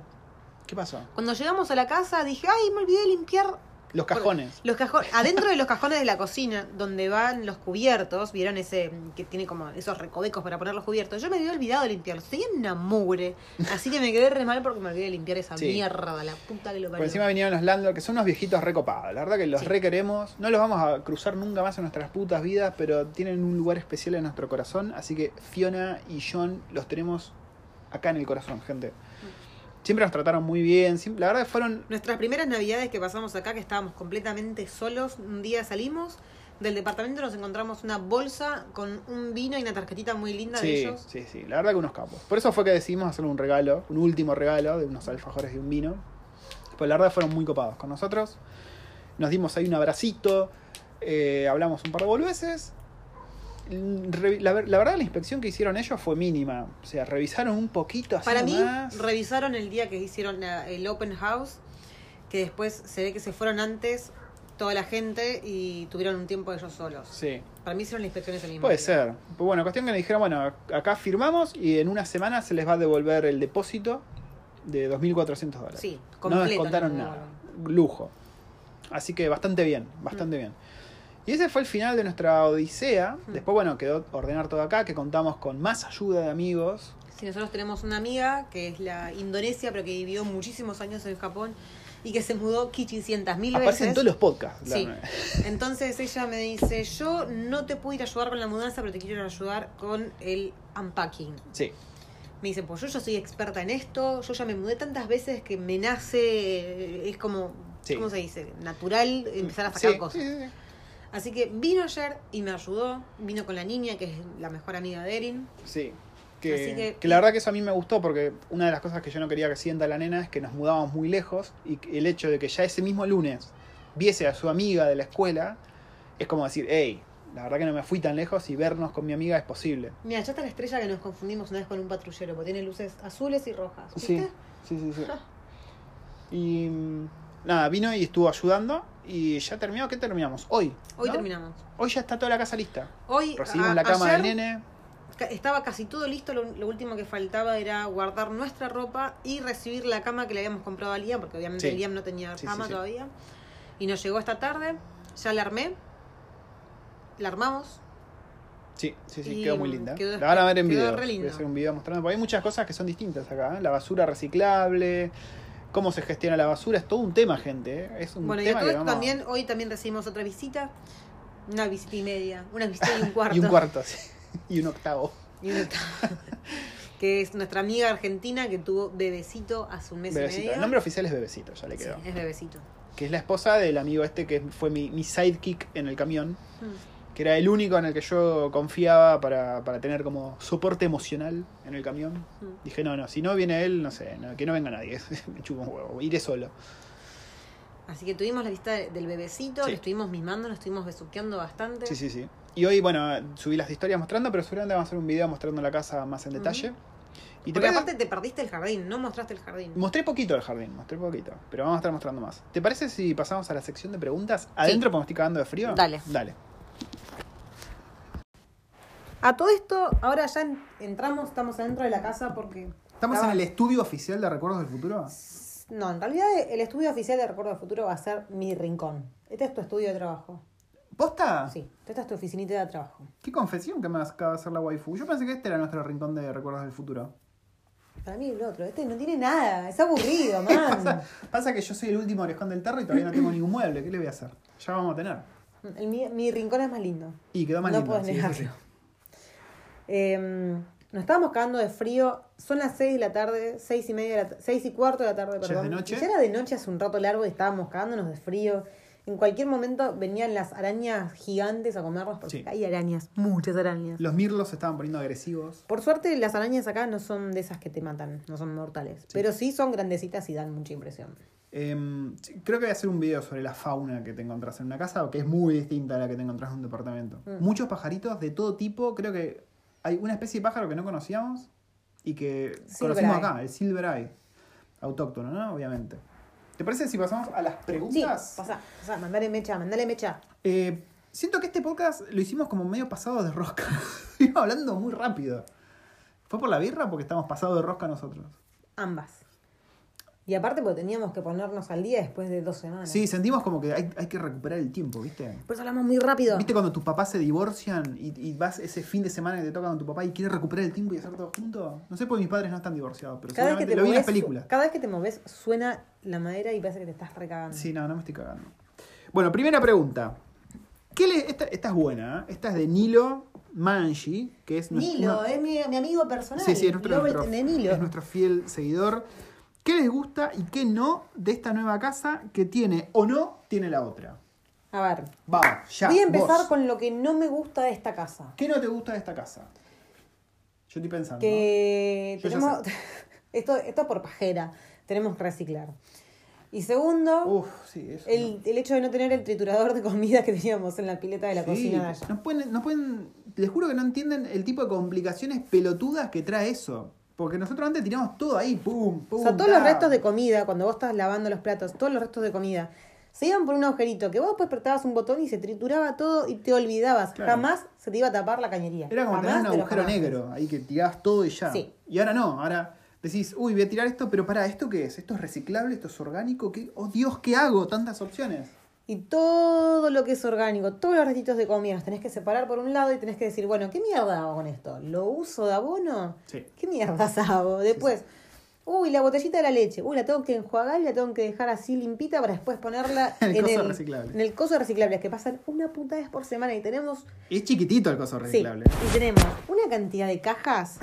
¿Qué pasó? Cuando llegamos a la casa dije, ay, me olvidé de limpiar Los cajones. los cajones. Adentro de los cajones de la cocina, donde van los cubiertos, vieron ese que tiene como esos recovecos para poner los cubiertos. Yo me había olvidado de limpiarlos. Tenía una mugre. Así que me quedé re mal porque me olvidé de limpiar esa Sí. mierda, la puta que lo Por encima vinieron los landlords, que son unos viejitos recopados. La verdad que los Sí. requeremos. No los vamos a cruzar nunca más en nuestras putas vidas, pero tienen un lugar especial en nuestro corazón. Así que Fiona y John los tenemos acá en el corazón, gente. Siempre nos trataron muy bien. siempre- la verdad que fueron. Nuestras primeras navidades que pasamos acá, que estábamos completamente solos, un día salimos del departamento, nos encontramos una bolsa con un vino y una tarjetita muy linda de ellos. sí, sí. La verdad que unos capos. Por eso fue que decidimos hacerle un regalo, un último regalo de unos alfajores y un vino. Pues la verdad fueron muy copados con nosotros. Nos dimos ahí un abracito. eh, hablamos un par de boludeces. Re- La, ver- la verdad la inspección que hicieron ellos fue mínima. O sea, revisaron un poquito así Para mí, revisaron el día que hicieron la- el open house, que después se ve que se fueron antes toda la gente y tuvieron un tiempo ellos solos. Sí. Para mí hicieron la inspección ese mismo Puede día. ser. Pues bueno, cuestión que me dijeron, bueno, acá firmamos y en una semana se les va a devolver el depósito de 2.400 dólares. Sí, no completo. descontaron no, nada. Lujo. Así que bastante bien, bastante bien. Y ese fue el final de nuestra odisea. Mm. Después, bueno, quedó ordenar todo acá, que contamos con más ayuda de amigos. Sí, nosotros tenemos una amiga que es la Indonesia, pero que vivió muchísimos años en Japón y que se mudó 500 mil Aparece veces. en todos los podcasts. Sí. [LAUGHS] Entonces ella me dice, yo no te puedo ir a ayudar con la mudanza, pero te quiero ayudar con el unpacking. Sí. Me dice, pues yo ya soy experta en esto, yo ya me mudé tantas veces que me nace, es como, Sí. ¿cómo se dice? Natural empezar a sacar Sí, cosas. Sí, sí, sí. Así que vino ayer y me ayudó, vino con la niña, que es la mejor amiga de Erin. Sí. Que, Así que- que la verdad que eso a mí me gustó porque una de las cosas que yo no quería que sienta la nena es que nos mudábamos muy lejos y el hecho de que ya ese mismo lunes viese a su amiga de la escuela es como decir, hey, la verdad que no me fui tan lejos y vernos con mi amiga es posible. Mira, ya está la estrella que nos confundimos una vez con un patrullero, porque tiene luces azules y rojas. Sí, ¿Viste? sí, sí, sí. [LAUGHS] Y mm, nada, vino y estuvo ayudando y ya terminó. ¿Qué terminamos? Hoy. Hoy ¿no? terminamos. Hoy ya está toda la casa lista. Hoy Recibimos a- la cama del nene. Estaba casi todo listo, lo, lo último que faltaba era guardar nuestra ropa y recibir la cama que le habíamos comprado a Liam, porque obviamente Sí. Liam no tenía Sí, cama sí. todavía. Y nos llegó esta tarde, ya la armé, la armamos. Sí, sí, sí, quedó muy linda. quedó la van a ver en quedó video. Voy a hacer un video mostrando. Porque hay muchas cosas que son distintas acá. ¿eh? La basura reciclable, cómo se gestiona la basura, es todo un tema, gente. ¿eh? Es un Bueno, y tema que vamos- también, hoy también recibimos otra visita, una visita y media, una visita y un [LAUGHS] cuarto. Y un cuarto, sí. Y un octavo. Y un octavo. [LAUGHS] que es nuestra amiga argentina que tuvo bebecito hace un mes y Bebecito. medio. El nombre oficial es Bebecito, ya le Sí, quedó. es bebecito. Que es la esposa del amigo este que fue mi, mi sidekick en el camión. Mm. Que era el único en el que yo confiaba para, para tener como soporte emocional en el camión. Mm. Dije, no, no, si no viene él, no sé, no, que no venga nadie, [LAUGHS] me chupo un huevo, iré solo. Así que tuvimos la visita del bebecito, Sí. le estuvimos mimando, lo estuvimos besuqueando bastante. Sí, sí, sí. Y hoy, bueno, subí las historias mostrando, pero seguramente vamos a hacer un video mostrando la casa más en detalle. Y te Porque parece- aparte te perdiste el jardín, no mostraste el jardín. Mostré poquito el jardín, mostré poquito, pero vamos a estar mostrando más. ¿Te parece si pasamos a la sección de preguntas? Adentro, porque me estoy cagando de frío. Dale. Dale. A todo esto, ahora ya en- entramos, estamos adentro de la casa porque... ¿Estamos estaba- en el estudio oficial de Recuerdos del Futuro? No, en realidad el estudio oficial de Recuerdo del Futuro va a ser mi rincón. Este es tu estudio de trabajo. ¿Posta? Sí, esta es tu oficinita de trabajo. ¿Qué confesión que me acaba de hacer la waifu? Yo pensé que este era nuestro rincón de Recuerdos del Futuro. Para mí el otro, este no tiene nada, es aburrido, [LAUGHS] Pasa, man. pasa que yo soy el último orejón del tarro y todavía no tengo ningún mueble. ¿Qué le voy a hacer? Ya vamos a tener. El mi, mi rincón es más lindo. Y quedó más no lindo. puedes sí, eso negarlo. sí. Eh, nos estábamos cagando de frío. Son las 6 de la tarde, seis y media, de la, seis y cuarto de la tarde, ¿Ya es perdón. de noche? Y ya era de noche hace un rato largo y estábamos cagándonos de frío. En cualquier momento venían las arañas gigantes a comernos porque Sí. hay arañas, muchas arañas. Los mirlos se estaban poniendo agresivos. Por suerte las arañas acá no son de esas que te matan, no son mortales. Pero sí son grandecitas y dan mucha impresión. Em, creo que voy a hacer un video sobre la fauna que te encontrás en una casa, que es muy distinta a la que te encontrás en un departamento. Mm. Muchos pajaritos de todo tipo. Creo que hay una especie de pájaro que no conocíamos y que Silver conocimos eye. acá, el silver eye. Autóctono, ¿no? Obviamente. ¿Te parece si pasamos a las Sí, preguntas? pasa, pasa, mandale mecha, mandale mecha. Eh, siento que este podcast lo hicimos como medio pasado de rosca. [LAUGHS] Iba hablando muy rápido. ¿Fue por la birra o porque estamos pasados de rosca nosotros? Ambas. Y aparte porque teníamos que ponernos al día después de dos semanas. Sí, sentimos como que hay, hay que recuperar el tiempo, ¿viste? Por eso hablamos muy rápido. ¿Viste cuando tus papás se divorcian y, y vas ese fin de semana que te toca con tu papá y quieres recuperar el tiempo y hacer todo junto? No sé porque mis padres no están divorciados, pero Cada vez, que seguramente te lo vi en las películas. cada vez que te moves suena la madera y parece que te estás recagando. Sí, no, no me estoy cagando. Bueno, primera pregunta. ¿Qué le, esta, esta es buena, ¿eh? Esta es de Nilo Manji, que es nuestro- Nilo, una- es mi, mi amigo personal. Sí, sí, es nuestro, nuestro- de Nilo. es nuestro fiel seguidor. ¿Qué les gusta y qué no de esta nueva casa que tiene o no tiene la otra? A ver, Vamos, ya. voy a empezar vos. con lo que no me gusta de esta casa. ¿Qué no te gusta de esta casa? Yo estoy pensando. Que Yo tenemos. [LAUGHS] esto, esto es por pajera. Tenemos que reciclar. Y segundo, Uf, sí, eso. el, el hecho de no tener el triturador de comida que teníamos en la pileta de la Sí, cocina de allá. No pueden, no pueden, les juro que no entienden el tipo de complicaciones pelotudas que trae eso. Porque nosotros antes tiramos todo ahí, pum, pum. O sea, todos los restos de comida, cuando vos estás lavando los platos, todos los restos de comida, se iban por un agujerito que vos después apretabas un botón y se trituraba todo y te olvidabas. Claro. Jamás se te iba a tapar la cañería. Era como tener un agujero negro, ahí que tirabas todo y ya. Sí. Y ahora no, ahora decís, uy, voy a tirar esto, pero para, ¿esto qué es? ¿Esto es reciclable? ¿Esto es orgánico? ¿Qué? Oh Dios, ¿qué hago? Tantas opciones. Y todo lo que es orgánico, todos los restitos de comida, los tenés que separar por un lado y tenés que decir, bueno, ¿qué mierda hago con esto? ¿Lo uso de abono? Sí. ¿Qué mierdas hago? Después, uy, la botellita de la leche, uy, la tengo que enjuagar y la tengo que dejar así limpita para después ponerla [LAUGHS] En el en, coso el, reciclable. en el coso reciclable, que pasan una puta vez por semana y tenemos Y es chiquitito el coso Sí, reciclable. y tenemos una cantidad de cajas.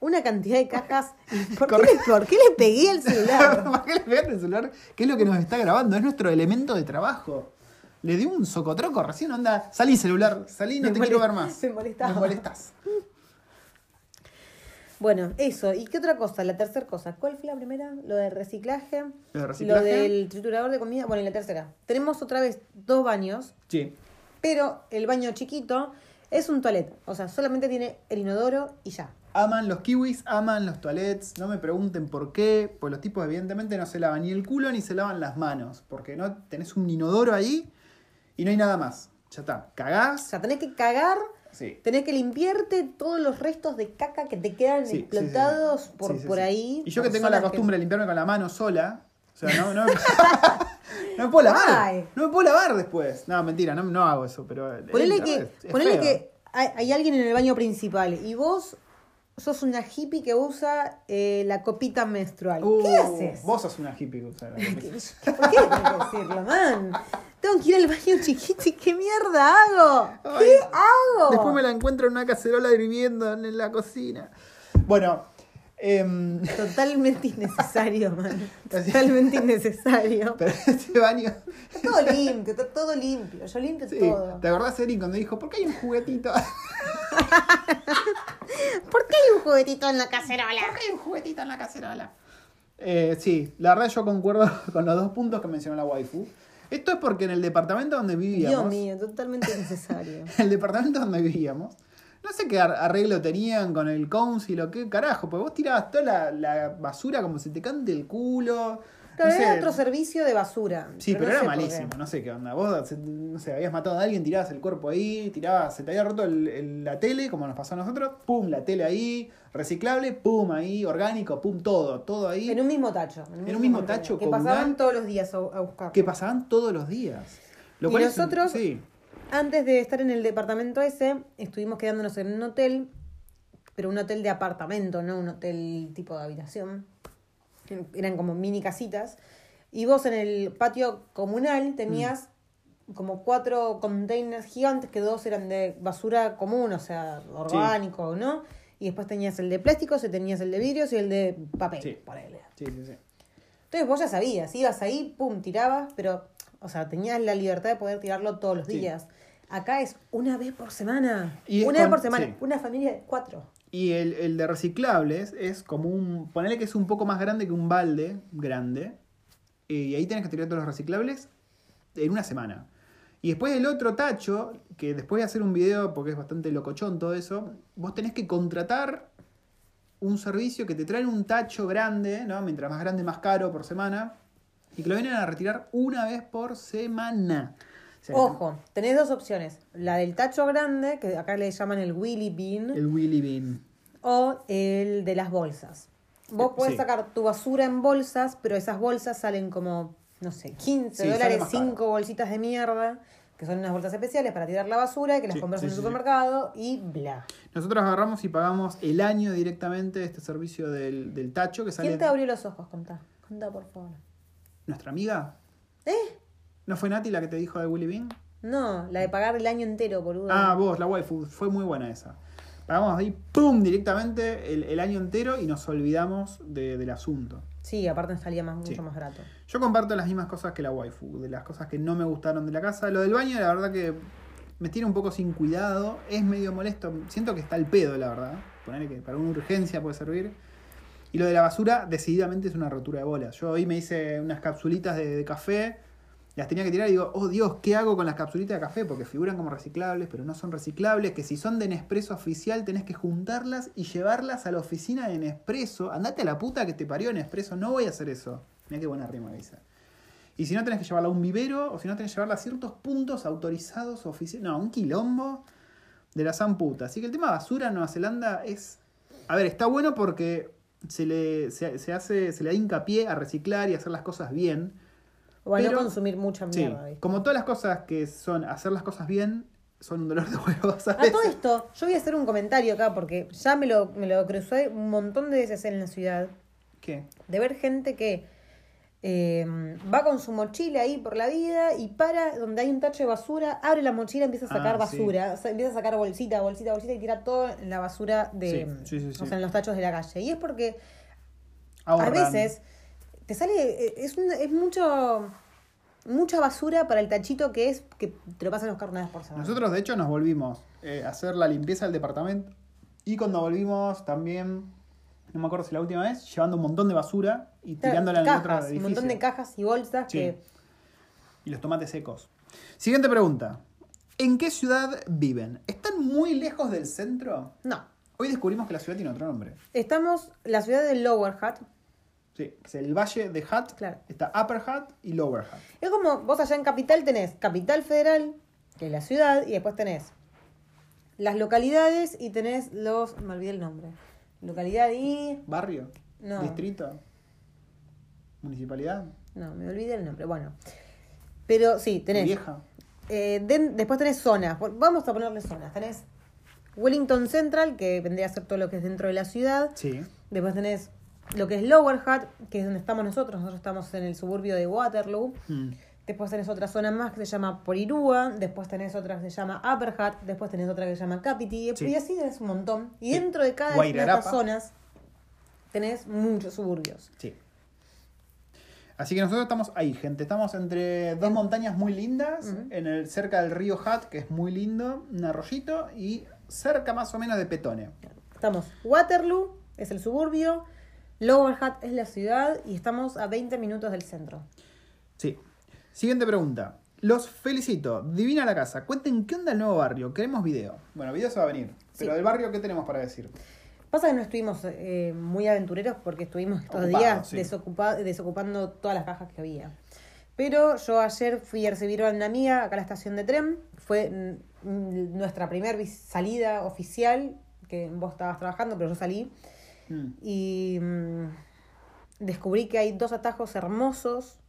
Una cantidad de cajas. [LAUGHS] ¿Por qué, le, por qué le pegué al celular? [LAUGHS] ¿Para qué le pegaste el celular? ¿Qué es lo que nos está grabando? Es nuestro elemento de trabajo. Le di un socotroco recién, onda. Salí celular, salí, no Me te quiero ver más. me molestaba. Me molestas. Bueno, eso. ¿Y qué otra cosa? La tercera cosa. ¿Cuál fue la primera? Lo del reciclaje. Lo de reciclaje. Lo del triturador de comida. Bueno, y la tercera. Tenemos otra vez dos baños, Sí. pero el baño chiquito es un toilet. O sea, solamente tiene el inodoro y ya. Aman los kiwis, aman los toilets. No me pregunten por qué. Pues los tipos, evidentemente, no se lavan ni el culo ni se lavan las manos. Porque no tenés un inodoro ahí y no hay nada más. Ya está. O Cagás. sea, tenés que cagar. Sí. Tenés que limpiarte todos los restos de caca que te quedan Sí, explotados sí, por, por ahí. Y yo que tengo la costumbre de limpiarme con la mano sola. O sea, no, no, [LAUGHS] [LAUGHS] no me puedo lavar. Ay. No me puedo lavar después. No, mentira, no, no hago eso. Pero Ponele entra, que, es- ponele que hay, hay alguien en el baño principal y vos sos una hippie que usa eh, la copita menstrual. Uh, ¿Qué haces? Vos sos una hippie. o sea, la copita. [LAUGHS] ¿Por qué tengo que decirlo, man? Tengo que ir al baño chiquito y ¿qué mierda hago? ¿Qué Ay, hago? Después me la encuentro en una cacerola hirviendo en la cocina. Bueno, em, Totalmente innecesario, [LAUGHS] man. Totalmente innecesario. [LAUGHS] pero este baño. Está todo limpio, está todo limpio. Yo limpio Sí, todo. ¿te acordás, Erin, cuando dijo, ¿por qué hay un juguetito? [LAUGHS] ¿Por qué hay un juguetito en la cacerola? ¿Por qué hay un juguetito en la cacerola? Eh, sí, la verdad yo concuerdo con los dos puntos que mencionó la waifu. Esto es porque en el departamento donde vivíamos. Dios mío, totalmente innecesario. En el departamento donde vivíamos. No sé qué ar- arreglo tenían con el council o qué carajo, porque vos tirabas toda la, la basura como se te cante el culo. Claro, no sé. era otro servicio de basura. Sí, pero, no era malísimo, no sé qué onda. Vos, no sé, habías matado a alguien, tirabas el cuerpo ahí, tirabas, se te había roto el- el- la tele, como nos pasó a nosotros, pum, la tele ahí, reciclable, pum, ahí, orgánico, pum, todo, todo ahí. En un mismo tacho. En un mismo tacho Que pasaban todos los días a, buscar. Que pasaban todos los días. Lo Y cual un- nosotros- sí, Antes de estar en el departamento ese, estuvimos quedándonos en un hotel, pero un hotel de apartamento, no un hotel tipo de habitación. Eran como mini casitas. Y vos en el patio comunal tenías Mm. como cuatro containers gigantes, que dos eran de basura común, o sea, orgánico, ¿no? Y después tenías el de plásticos, y tenías el de vidrios y el de papel. Sí. sí, sí, sí. Entonces vos ya sabías, ibas ahí, pum, tirabas, pero, o sea, tenías la libertad de poder tirarlo todos los Sí. días. Acá es una vez por semana. Y una vez por semana. sí. Una familia de cuatro. Y el, el de reciclables es como un. Ponele que es un poco más grande que un balde grande. eh, Y ahí tenés que tirar todos los reciclables en una semana. Y después el otro tacho, que después a hacer un video porque es bastante locochón todo eso, vos tenés que contratar un servicio que te traen un tacho grande, ¿no? Mientras más grande, más caro por semana. Y que lo vienen a retirar una vez por semana. O sea, Ojo, tenés dos opciones. La del tacho grande, que acá le llaman el Willy Bean, El Willy Bean. o el de las bolsas. Vos podés sí. sacar tu basura en bolsas, pero esas bolsas salen como, no sé, 15 Sí, sale dólares, más caro. 5 bolsitas de mierda, que son unas bolsas especiales para tirar la basura, que las Sí, compras en el supermercado y bla. Nosotros agarramos y pagamos el año directamente de este servicio del, del tacho que sale. ¿Quién te abrió los ojos? Contá, contá por favor. ¿Nuestra amiga? ¿Eh? ¿No fue Nati la que te dijo de Willy Bean? No, la de pagar el año entero, boludo. Ah, vos, la waifu. Fue muy buena esa. Pagamos ahí, ¡pum! directamente el, el año entero y nos olvidamos de- del asunto. Sí, aparte salía más, Sí. mucho más barato. Yo comparto las mismas cosas que la waifu, de las cosas que no me gustaron de la casa. Lo del baño, la verdad que me tiene un poco sin cuidado, es medio molesto. Siento que está el pedo, la verdad. Poner que para una urgencia puede servir. Y lo de la basura, decididamente es una rotura de bolas. Yo hoy me hice unas capsulitas de, café, las tenía que tirar y digo, oh Dios, ¿qué hago con las capsulitas de café? Porque figuran como reciclables, pero no son reciclables. Que si son de Nespresso oficial, tenés que juntarlas y llevarlas a la oficina de Nespresso. Andate a la puta que te parió Nespresso, no voy a hacer eso. Mira qué buena rima, Isa. Y si no tenés que llevarla a un vivero, o si no tenés que llevarla a ciertos puntos autorizados oficiales. No, un quilombo de la san puta. Así que el tema basura en Nueva Zelanda es. A ver, está bueno porque se le, se, se hace, se le da hincapié a reciclar y hacer las cosas bien. O a Pero- no consumir mucha Sí, mierda. ¿viste? como todas las cosas que son hacer las cosas bien, son un dolor de huevos. a A todo esto, yo voy a hacer un comentario acá porque ya me lo, me lo crucé un montón de veces en la ciudad. ¿Qué? De ver gente que eh, va con su mochila ahí por la vida y para donde hay un tacho de basura, abre la mochila, empieza a sacar Ah, basura, empieza a sacar bolsita, bolsita, bolsita y tira todo en la basura de, Sí, sí, sí, sí. o sea, en los tachos de la calle. Y es porque Ahorran. a veces te sale, eh, es, un- es mucho, mucha basura para el tachito que es que te lo pasan a buscar una vez por semana. Nosotros, de hecho, nos volvimos eh, a hacer la limpieza del departamento. Y cuando volvimos también, no me acuerdo si la última vez, llevando un montón de basura y Claro, tirándola en el otro edificio. un montón de cajas y bolsas Sí. que Y los tomates secos. Siguiente pregunta. ¿En qué ciudad viven? ¿Están muy lejos del centro? no. Hoy descubrimos que la ciudad tiene otro nombre. Estamos la ciudad de Lower Hat. Sí, es el valle de Hutt. Claro. Está Upper Hutt y Lower Hutt. Es como vos allá en Capital tenés Capital Federal, que es la ciudad, y después tenés las localidades y tenés los. Me olvidé el nombre. Localidad y. ¿Barrio? No. ¿Distrito? ¿Municipalidad? No, me olvidé el nombre. Bueno. Pero sí, tenés. ¿Vieja? eh, den- después tenés zonas. Vamos a ponerle zonas. Tenés Wellington Central, que vendría a ser todo lo que es dentro de la ciudad. Sí. Después tenés lo que es Lower Hat, que es donde estamos nosotros. Nosotros estamos en el suburbio de Waterloo. Mm. Después tenés otra zona más que se llama Porirúa. Después tenés otra que se llama Upper Hat. Después tenés otra que se llama Capiti. Sí. Y así tenés un montón. Y Sí. dentro de cada una de estas zonas tenés muchos suburbios. Sí. Así que nosotros estamos ahí, gente. Estamos entre dos montañas muy lindas, en el, cerca del río Hutt, que es muy lindo, un arroyito, y cerca más o menos de Petone. Estamos Waterloo, es el suburbio. Lower Hat es la ciudad. Y estamos a 20 minutos del centro. Sí. Siguiente pregunta. Los felicito. Divina la casa. Cuenten qué onda el nuevo barrio. Queremos video. Bueno, video se va a venir. Pero Sí. del barrio, ¿qué tenemos para decir? Pasa que no estuvimos eh, muy aventureros porque estuvimos estos Ocupados, días sí. desocupando todas las cajas que había. Pero yo ayer fui a recibir a una amiga acá a la estación de tren. Fue mm, nuestra primera salida oficial, que vos estabas trabajando, pero yo salí. Mm. Y mm, descubrí que hay dos atajos hermosos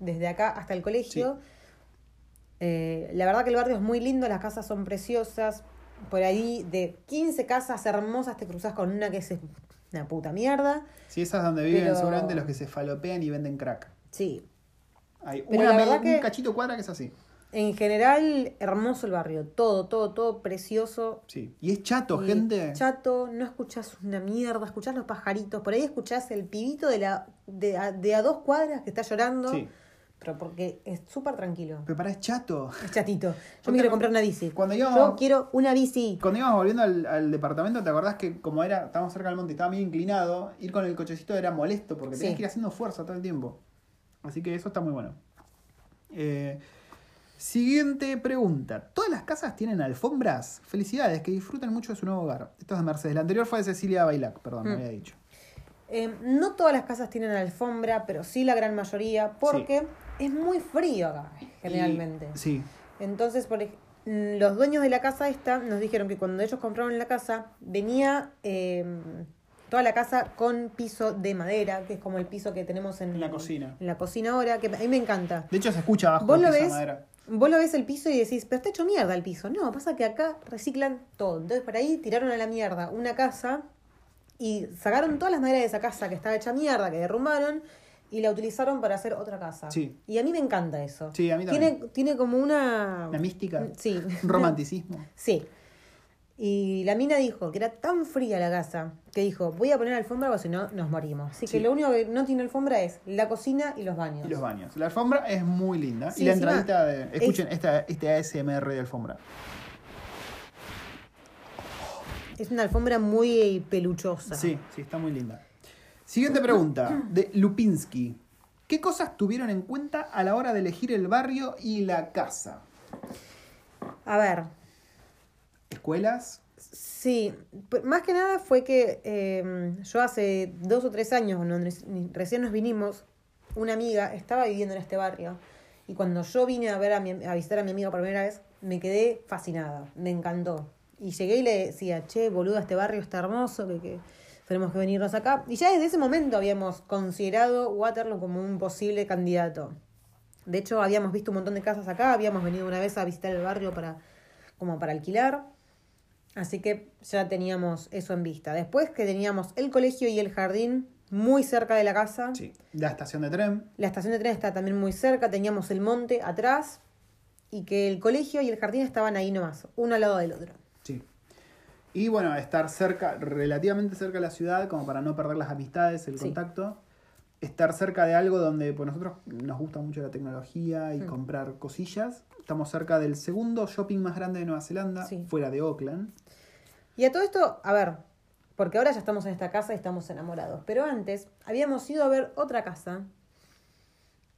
desde acá hasta el colegio. Eh, la verdad que el barrio es muy lindo, las casas son preciosas. Por ahí de 15 casas hermosas te cruzas con una que es una puta mierda. Sí, esas donde viven Pero- seguramente los que se falopean y venden crack. Sí. Hay Pero una la verdad un cachito cuadra que es así. En general, hermoso el barrio. Todo, todo, todo precioso. Sí. Y es chato, Y gente. Chato, no escuchás una mierda, escuchás los pajaritos. Por ahí escuchás el pibito de, la, de, a, de a dos cuadras que está llorando. Sí. Pero porque es súper tranquilo. Pero para es chato. Es chatito. Yo me quiero comprar una bici. cuando íbamos- Yo quiero una bici. Cuando íbamos volviendo al, al departamento, ¿te acordás que como era, estábamos cerca del monte y estaba medio inclinado, ir con el cochecito era molesto porque tenías Sí. que ir haciendo fuerza todo el tiempo. Así que eso está muy bueno. Eh, siguiente pregunta. ¿Todas las casas tienen alfombras? Felicidades, que disfruten mucho de su nuevo hogar. Esto es de Mercedes. La anterior fue de Cecilia Bailac, perdón, me Mm. había dicho. Eh, no todas las casas tienen alfombra, pero sí la gran mayoría, porque es muy frío acá, generalmente. Y- sí, Entonces, por los dueños de la casa esta nos dijeron que cuando ellos compraron la casa, venía eh, toda la casa con piso de madera, que es como el piso que tenemos en, la cocina. En la cocina ahora, que a mí me encanta. De hecho, se escucha abajo Vos el lo piso de ves, madera. vos lo ves el piso y decís, pero está hecho mierda el piso. No, pasa que acá reciclan todo. Entonces, por ahí tiraron a la mierda una casa y sacaron todas las maderas de esa casa que estaba hecha mierda, que derrumbaron, y la utilizaron para hacer otra casa. Sí. Y a mí me encanta eso. Sí, a mí Tiene, también. tiene como una... Una mística. Sí. Un romanticismo. [LAUGHS] Sí. Y la mina dijo que era tan fría la casa que dijo, voy a poner alfombra o si no nos morimos. Así Sí. que lo único que no tiene alfombra es la cocina y los baños. Y los baños. La alfombra es muy linda. Sí, y la entradita de. Escuchen esta, este ASMR de alfombra. Es una alfombra muy peluchosa. Sí, sí, está muy linda. Siguiente pregunta, de Lupinsky. ¿Qué cosas tuvieron en cuenta a la hora de elegir el barrio y la casa? A ver, ¿Escuelas? Sí, más que nada fue que eh, yo hace dos o tres años, cuando re- recién nos vinimos, una amiga estaba viviendo en este barrio y cuando yo vine a ver a, mi- a visitar a mi amiga por primera vez, me quedé fascinada, me encantó. Y llegué y le decía, che, boludo, este barrio está hermoso, que, que tenemos que venirnos acá. Y ya desde ese momento habíamos considerado Waterloo como un posible candidato. De hecho, habíamos visto un montón de casas acá, habíamos venido una vez a visitar el barrio para, como para alquilar. Así que ya teníamos eso en vista. Después que teníamos el colegio y el jardín muy cerca de la casa. Sí. La estación de tren. La estación de tren está también muy cerca. Teníamos el monte atrás. Y que el colegio y el jardín estaban ahí nomás, uno al lado del otro. Y bueno, estar cerca, relativamente cerca de la ciudad, como para no perder las amistades, el Sí. contacto. Estar cerca de algo donde pues, nosotros nos gusta mucho la tecnología y Mm. comprar cosillas. Estamos cerca del segundo shopping más grande de Nueva Zelanda, Sí. fuera de Auckland. Y a todo esto, a ver, porque ahora ya estamos en esta casa y estamos enamorados. Pero antes habíamos ido a ver otra casa.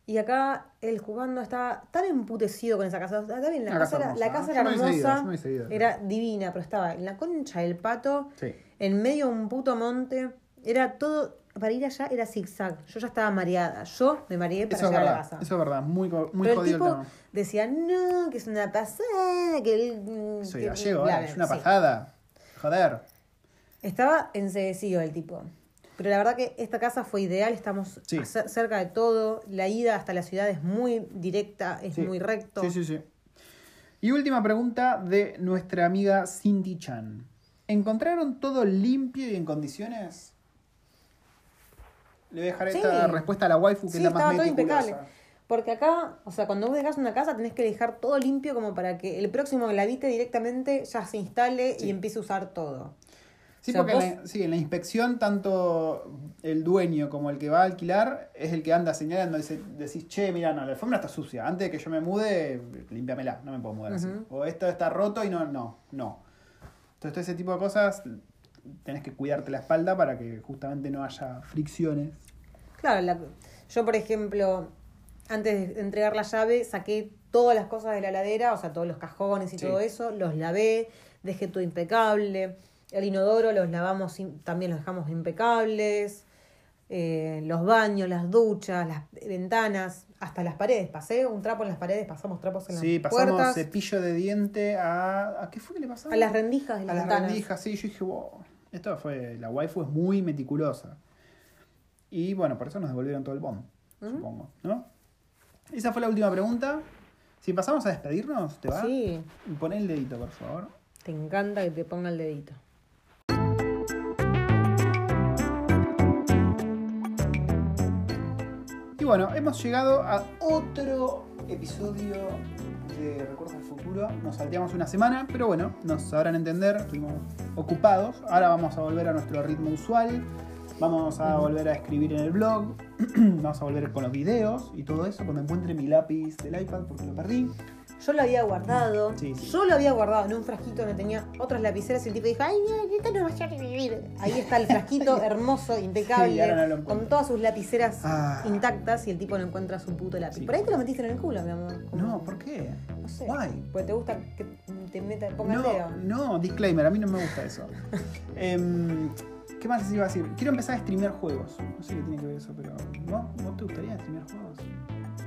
Y acá el jugando estaba tan emputecido con esa casa. Está bien, la, casa, casa era, la casa era seguido, hermosa. seguido. Era divina, pero estaba en la concha del pato. Sí. en medio de un puto monte. Era todo, para ir allá era zigzag. Yo ya estaba mareada. Yo me mareé para Eso llegar a la casa. eso es verdad, muy, muy Pero el jodido tipo el tema. decía, no, que es una pasada, que él... Soy que- gallego, eh, es una sí. pasada. Joder. Estaba enseguecido el tipo. Pero la verdad que esta casa fue ideal, estamos Sí. cerca de todo. La ida hasta la ciudad es muy directa, es Sí. muy recto. Sí, sí, sí. Y última pregunta de nuestra amiga Cindy Chan. ¿Encontraron todo limpio y en condiciones? Le voy a dejar Sí. esta respuesta a la waifu que es la más estaba todo impecable. Porque acá, o sea, cuando vos dejas una casa tenés que dejar todo limpio como para que el próximo que la habite directamente ya se instale y empiece a usar todo. Sí, O sea, porque vos- en la, sí, en la inspección tanto el dueño como el que va a alquilar es el que anda señalando. Dice, decís, che, mira, no, la alfombra está sucia. Antes de que yo me mude, límpiamela. No me puedo mudar así. O esto está roto y no, no, no. Entonces, todo ese tipo de cosas tenés que cuidarte la espalda para que justamente no haya fricciones. Claro, la- yo por ejemplo, antes de entregar la llave, saqué todas las cosas de la heladera, o sea, todos los cajones y Sí. todo eso, los lavé, dejé todo impecable. El inodoro los lavamos, también los dejamos impecables. Eh, los baños, las duchas, las ventanas, hasta las paredes. Pasé un trapo en las paredes, pasamos trapos en Sí, las pasamos puertas, cepillo de diente a. ¿A qué fue que le pasamos? a las rendijas de A las las ventanas. rendijas, sí. Yo dije, wow. Esto fue. La waifu es muy meticulosa. Y bueno, por eso nos devolvieron todo el bond, supongo, ¿no? Esa fue la última pregunta. Si pasamos a despedirnos, ¿te va? Sí, Pon el dedito, por favor. te encanta que te ponga el dedito. Y bueno, hemos llegado a otro episodio de Recuerdos del Futuro. Nos salteamos una semana, pero bueno, nos sabrán entender, estuvimos ocupados. Ahora vamos a volver a nuestro ritmo usual. Vamos a volver a escribir en el blog. [CLEARS THROAT] vamos a volver con los videos y todo eso cuando encuentre mi lápiz del iPad porque lo perdí. Yo lo había guardado. Sí, sí. Yo lo había guardado en un frasquito donde tenía otras lapiceras y el tipo dijo, ay, no, esto no va a servir. Ahí está el frasquito [LAUGHS] hermoso, impecable, Sí, no con todas sus lapiceras Ah. intactas y el tipo no encuentra su puto lápiz. Por ahí te lo metiste en el culo, mi amor. No, ¿por qué? No sé. Why? Porque te gusta que te meta, ponga No, dedo. no, disclaimer, a mí no me gusta eso. [LAUGHS] Em, ¿Qué más les iba a decir? Quiero empezar a streamear juegos. No sé qué tiene que ver eso, pero ¿no? ¿No te gustaría streamear juegos?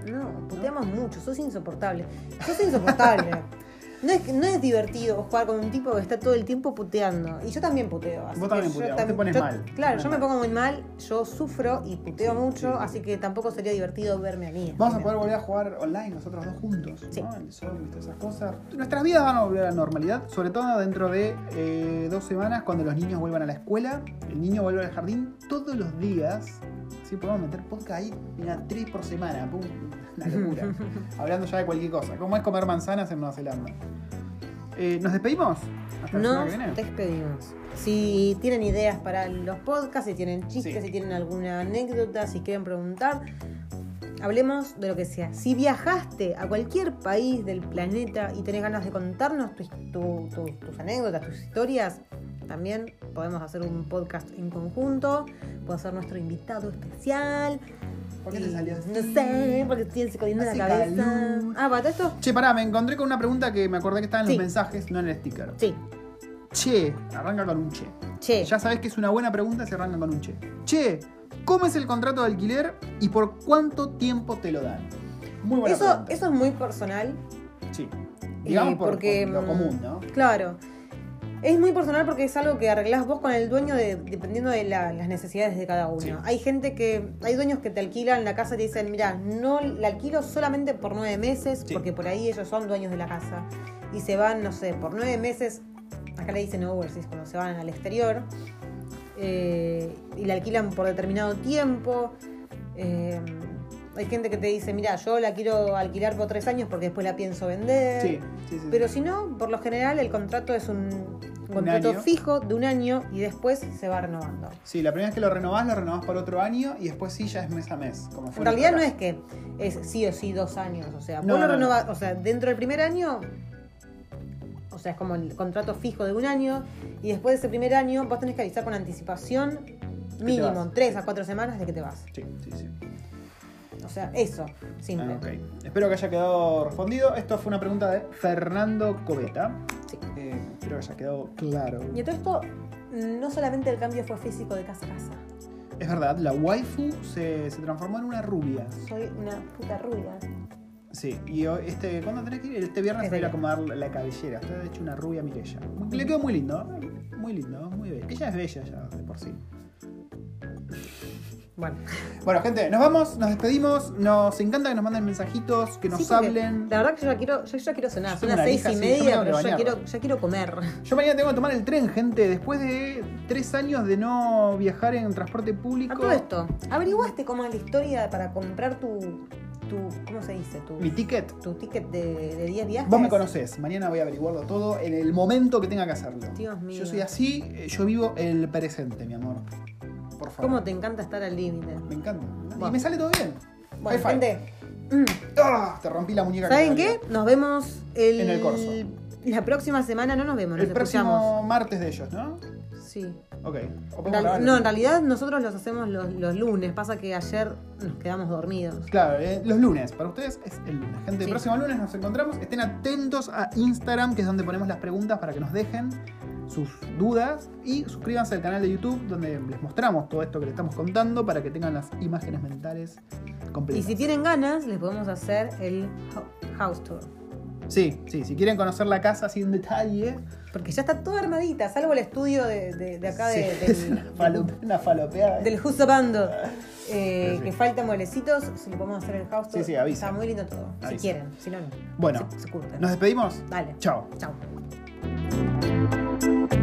No, puteamos mucho, sos insoportable. Sos insoportable. [LAUGHS] No es, no es divertido jugar con un tipo que está todo el tiempo puteando. Y yo también puteo. así Vos también vos te pones yo- mal. Claro, yo me pongo muy mal, yo sufro y puteo mucho, sí, sí. así que tampoco sería divertido verme a mí. Vamos a poder volver a jugar online nosotros dos juntos, Sí. ¿no? El zombies, todas esas cosas. Nuestras vidas van a volver a la normalidad, sobre todo dentro de eh, dos semanas cuando los niños vuelvan a la escuela, el niño vuelve al jardín todos los días. Sí, podemos meter podcast ahí, mira, tres por semana, pum, una locura. [LAUGHS] Hablando ya de cualquier cosa. ¿Cómo es comer manzanas en Nueva Zelanda? Eh, ¿Nos despedimos? Hasta Nos que viene. despedimos. Si tienen ideas para los podcasts, si tienen chistes, Sí. si tienen alguna anécdota, si quieren preguntar, hablemos de lo que sea. Si viajaste a cualquier país del planeta y tenés ganas de contarnos tu- tu- tu- tus anécdotas, tus historias, también podemos hacer un podcast en conjunto. Puedo ser nuestro invitado especial. ¿Por qué te salió así? No sé, porque tienes secodiendo en la cabeza. Ah, ¿para esto? Che, pará, me encontré con una pregunta que me acordé que estaba en Sí. los mensajes, no en el sticker. Sí. Che, arranca con un che. Che. Ya sabés que es una buena pregunta si arranca con un che. Che, ¿cómo es el contrato de alquiler y por cuánto tiempo te lo dan? Muy buena Eso, pregunta. eso es muy personal. Sí. Digamos Eh, por- porque, por lo mm, común, ¿no? Claro. Es muy personal porque es algo que arreglás vos con el dueño de- dependiendo de la- las necesidades de cada uno. Sí. Hay gente que, hay dueños que te alquilan la casa y te dicen, mira, no la alquilo solamente por nueve meses, Sí. porque por ahí ellos son dueños de la casa. Y se van, no sé, por nueve meses, acá le dicen overseas, cuando se van al exterior, eh, y la alquilan por determinado tiempo. Eh, hay gente que te dice, mira, yo la quiero alquilar por tres años porque después la pienso vender. Sí, sí, sí. Pero si no, por lo general el contrato es un contrato año. fijo de un año y después se va renovando. Sí, la primera vez que lo renovás, lo renovás por otro año y después sí ya es mes a mes. Como En realidad no es que es sí o sí dos años, o sea, No, vos lo no, no. renovás, o sea, dentro del primer año, o sea, es como el contrato fijo de un año y después de ese primer año vos tenés que avisar con anticipación mínimo tres a cuatro semanas de que te vas. Sí, sí, sí. O sea, eso, simple. Ah, ok. Espero que haya quedado respondido. Esto fue una pregunta de Fernando Coveta. Sí. Eh, espero que haya quedado claro. Y a todo esto, no solamente el cambio fue físico de casa a casa. Es verdad, la waifu se, se transformó en una rubia. Soy una puta rubia. Sí, y este, ¿cuándo tenés que ir? Este viernes voy a ir a acomodar la cabellera. Está hecho una rubia Mirella. Le quedó muy lindo. Muy lindo, muy bello. Ella es bella ya, de por sí. Bueno. Bueno, gente, nos vamos, nos despedimos. Nos encanta que nos manden mensajitos, que nos Sí, hablen. La verdad que yo ya quiero, yo ya quiero cenar. Yo Son las seis hija, y sí, yo me media, pero ya bañar. quiero, ya quiero comer. Yo mañana tengo que tomar el tren, gente. Después de tres años de no viajar en transporte público. A todo esto, ¿averiguaste cómo es la historia para comprar tu, tu ¿cómo se dice? Tu, Mi ticket. tu ticket de, de 10 viajes. Vos me conocés. Mañana voy a averiguarlo todo en el momento que tenga que hacerlo. Dios mío. Yo soy así, eh, yo vivo el presente, mi amor. Por favor. ¿Cómo te encanta estar al límite? Me encanta. Y me sale todo bien. Bueno, High five. gente, mm, ¡Ah! Te rompí la muñeca. ¿saben qué? Nos vemos el, En el corso. La próxima semana no nos vemos, nos El próximo martes de ellos, ¿no? Sí. Ok. O real- no, en realidad nosotros los hacemos los, los lunes. Pasa que ayer nos quedamos dormidos. Claro, eh, los lunes. Para ustedes es el lunes. Gente, el próximo lunes nos encontramos. Estén atentos a Instagram, que es donde ponemos las preguntas para que nos dejen sus dudas. Y suscríbanse al canal de YouTube, donde les mostramos todo esto que les estamos contando para que tengan las imágenes mentales Y completas. si tienen ganas, les podemos hacer el ho- house tour. Sí, sí, si quieren conocer la casa así en detalle. Porque ya está toda armadita, salvo el estudio de, de- de acá de- sí, es una, del, falo- una falopeada. del Justo Bando. [LAUGHS] Eh, Sí. Que faltan mueblecitos, si le podemos hacer el house tour. Sí, sí, avisa. Está muy lindo todo. Si quieren, si no, no. Bueno, se, se curten. ¿nos despedimos? Dale. Chao. Chao. Thank you.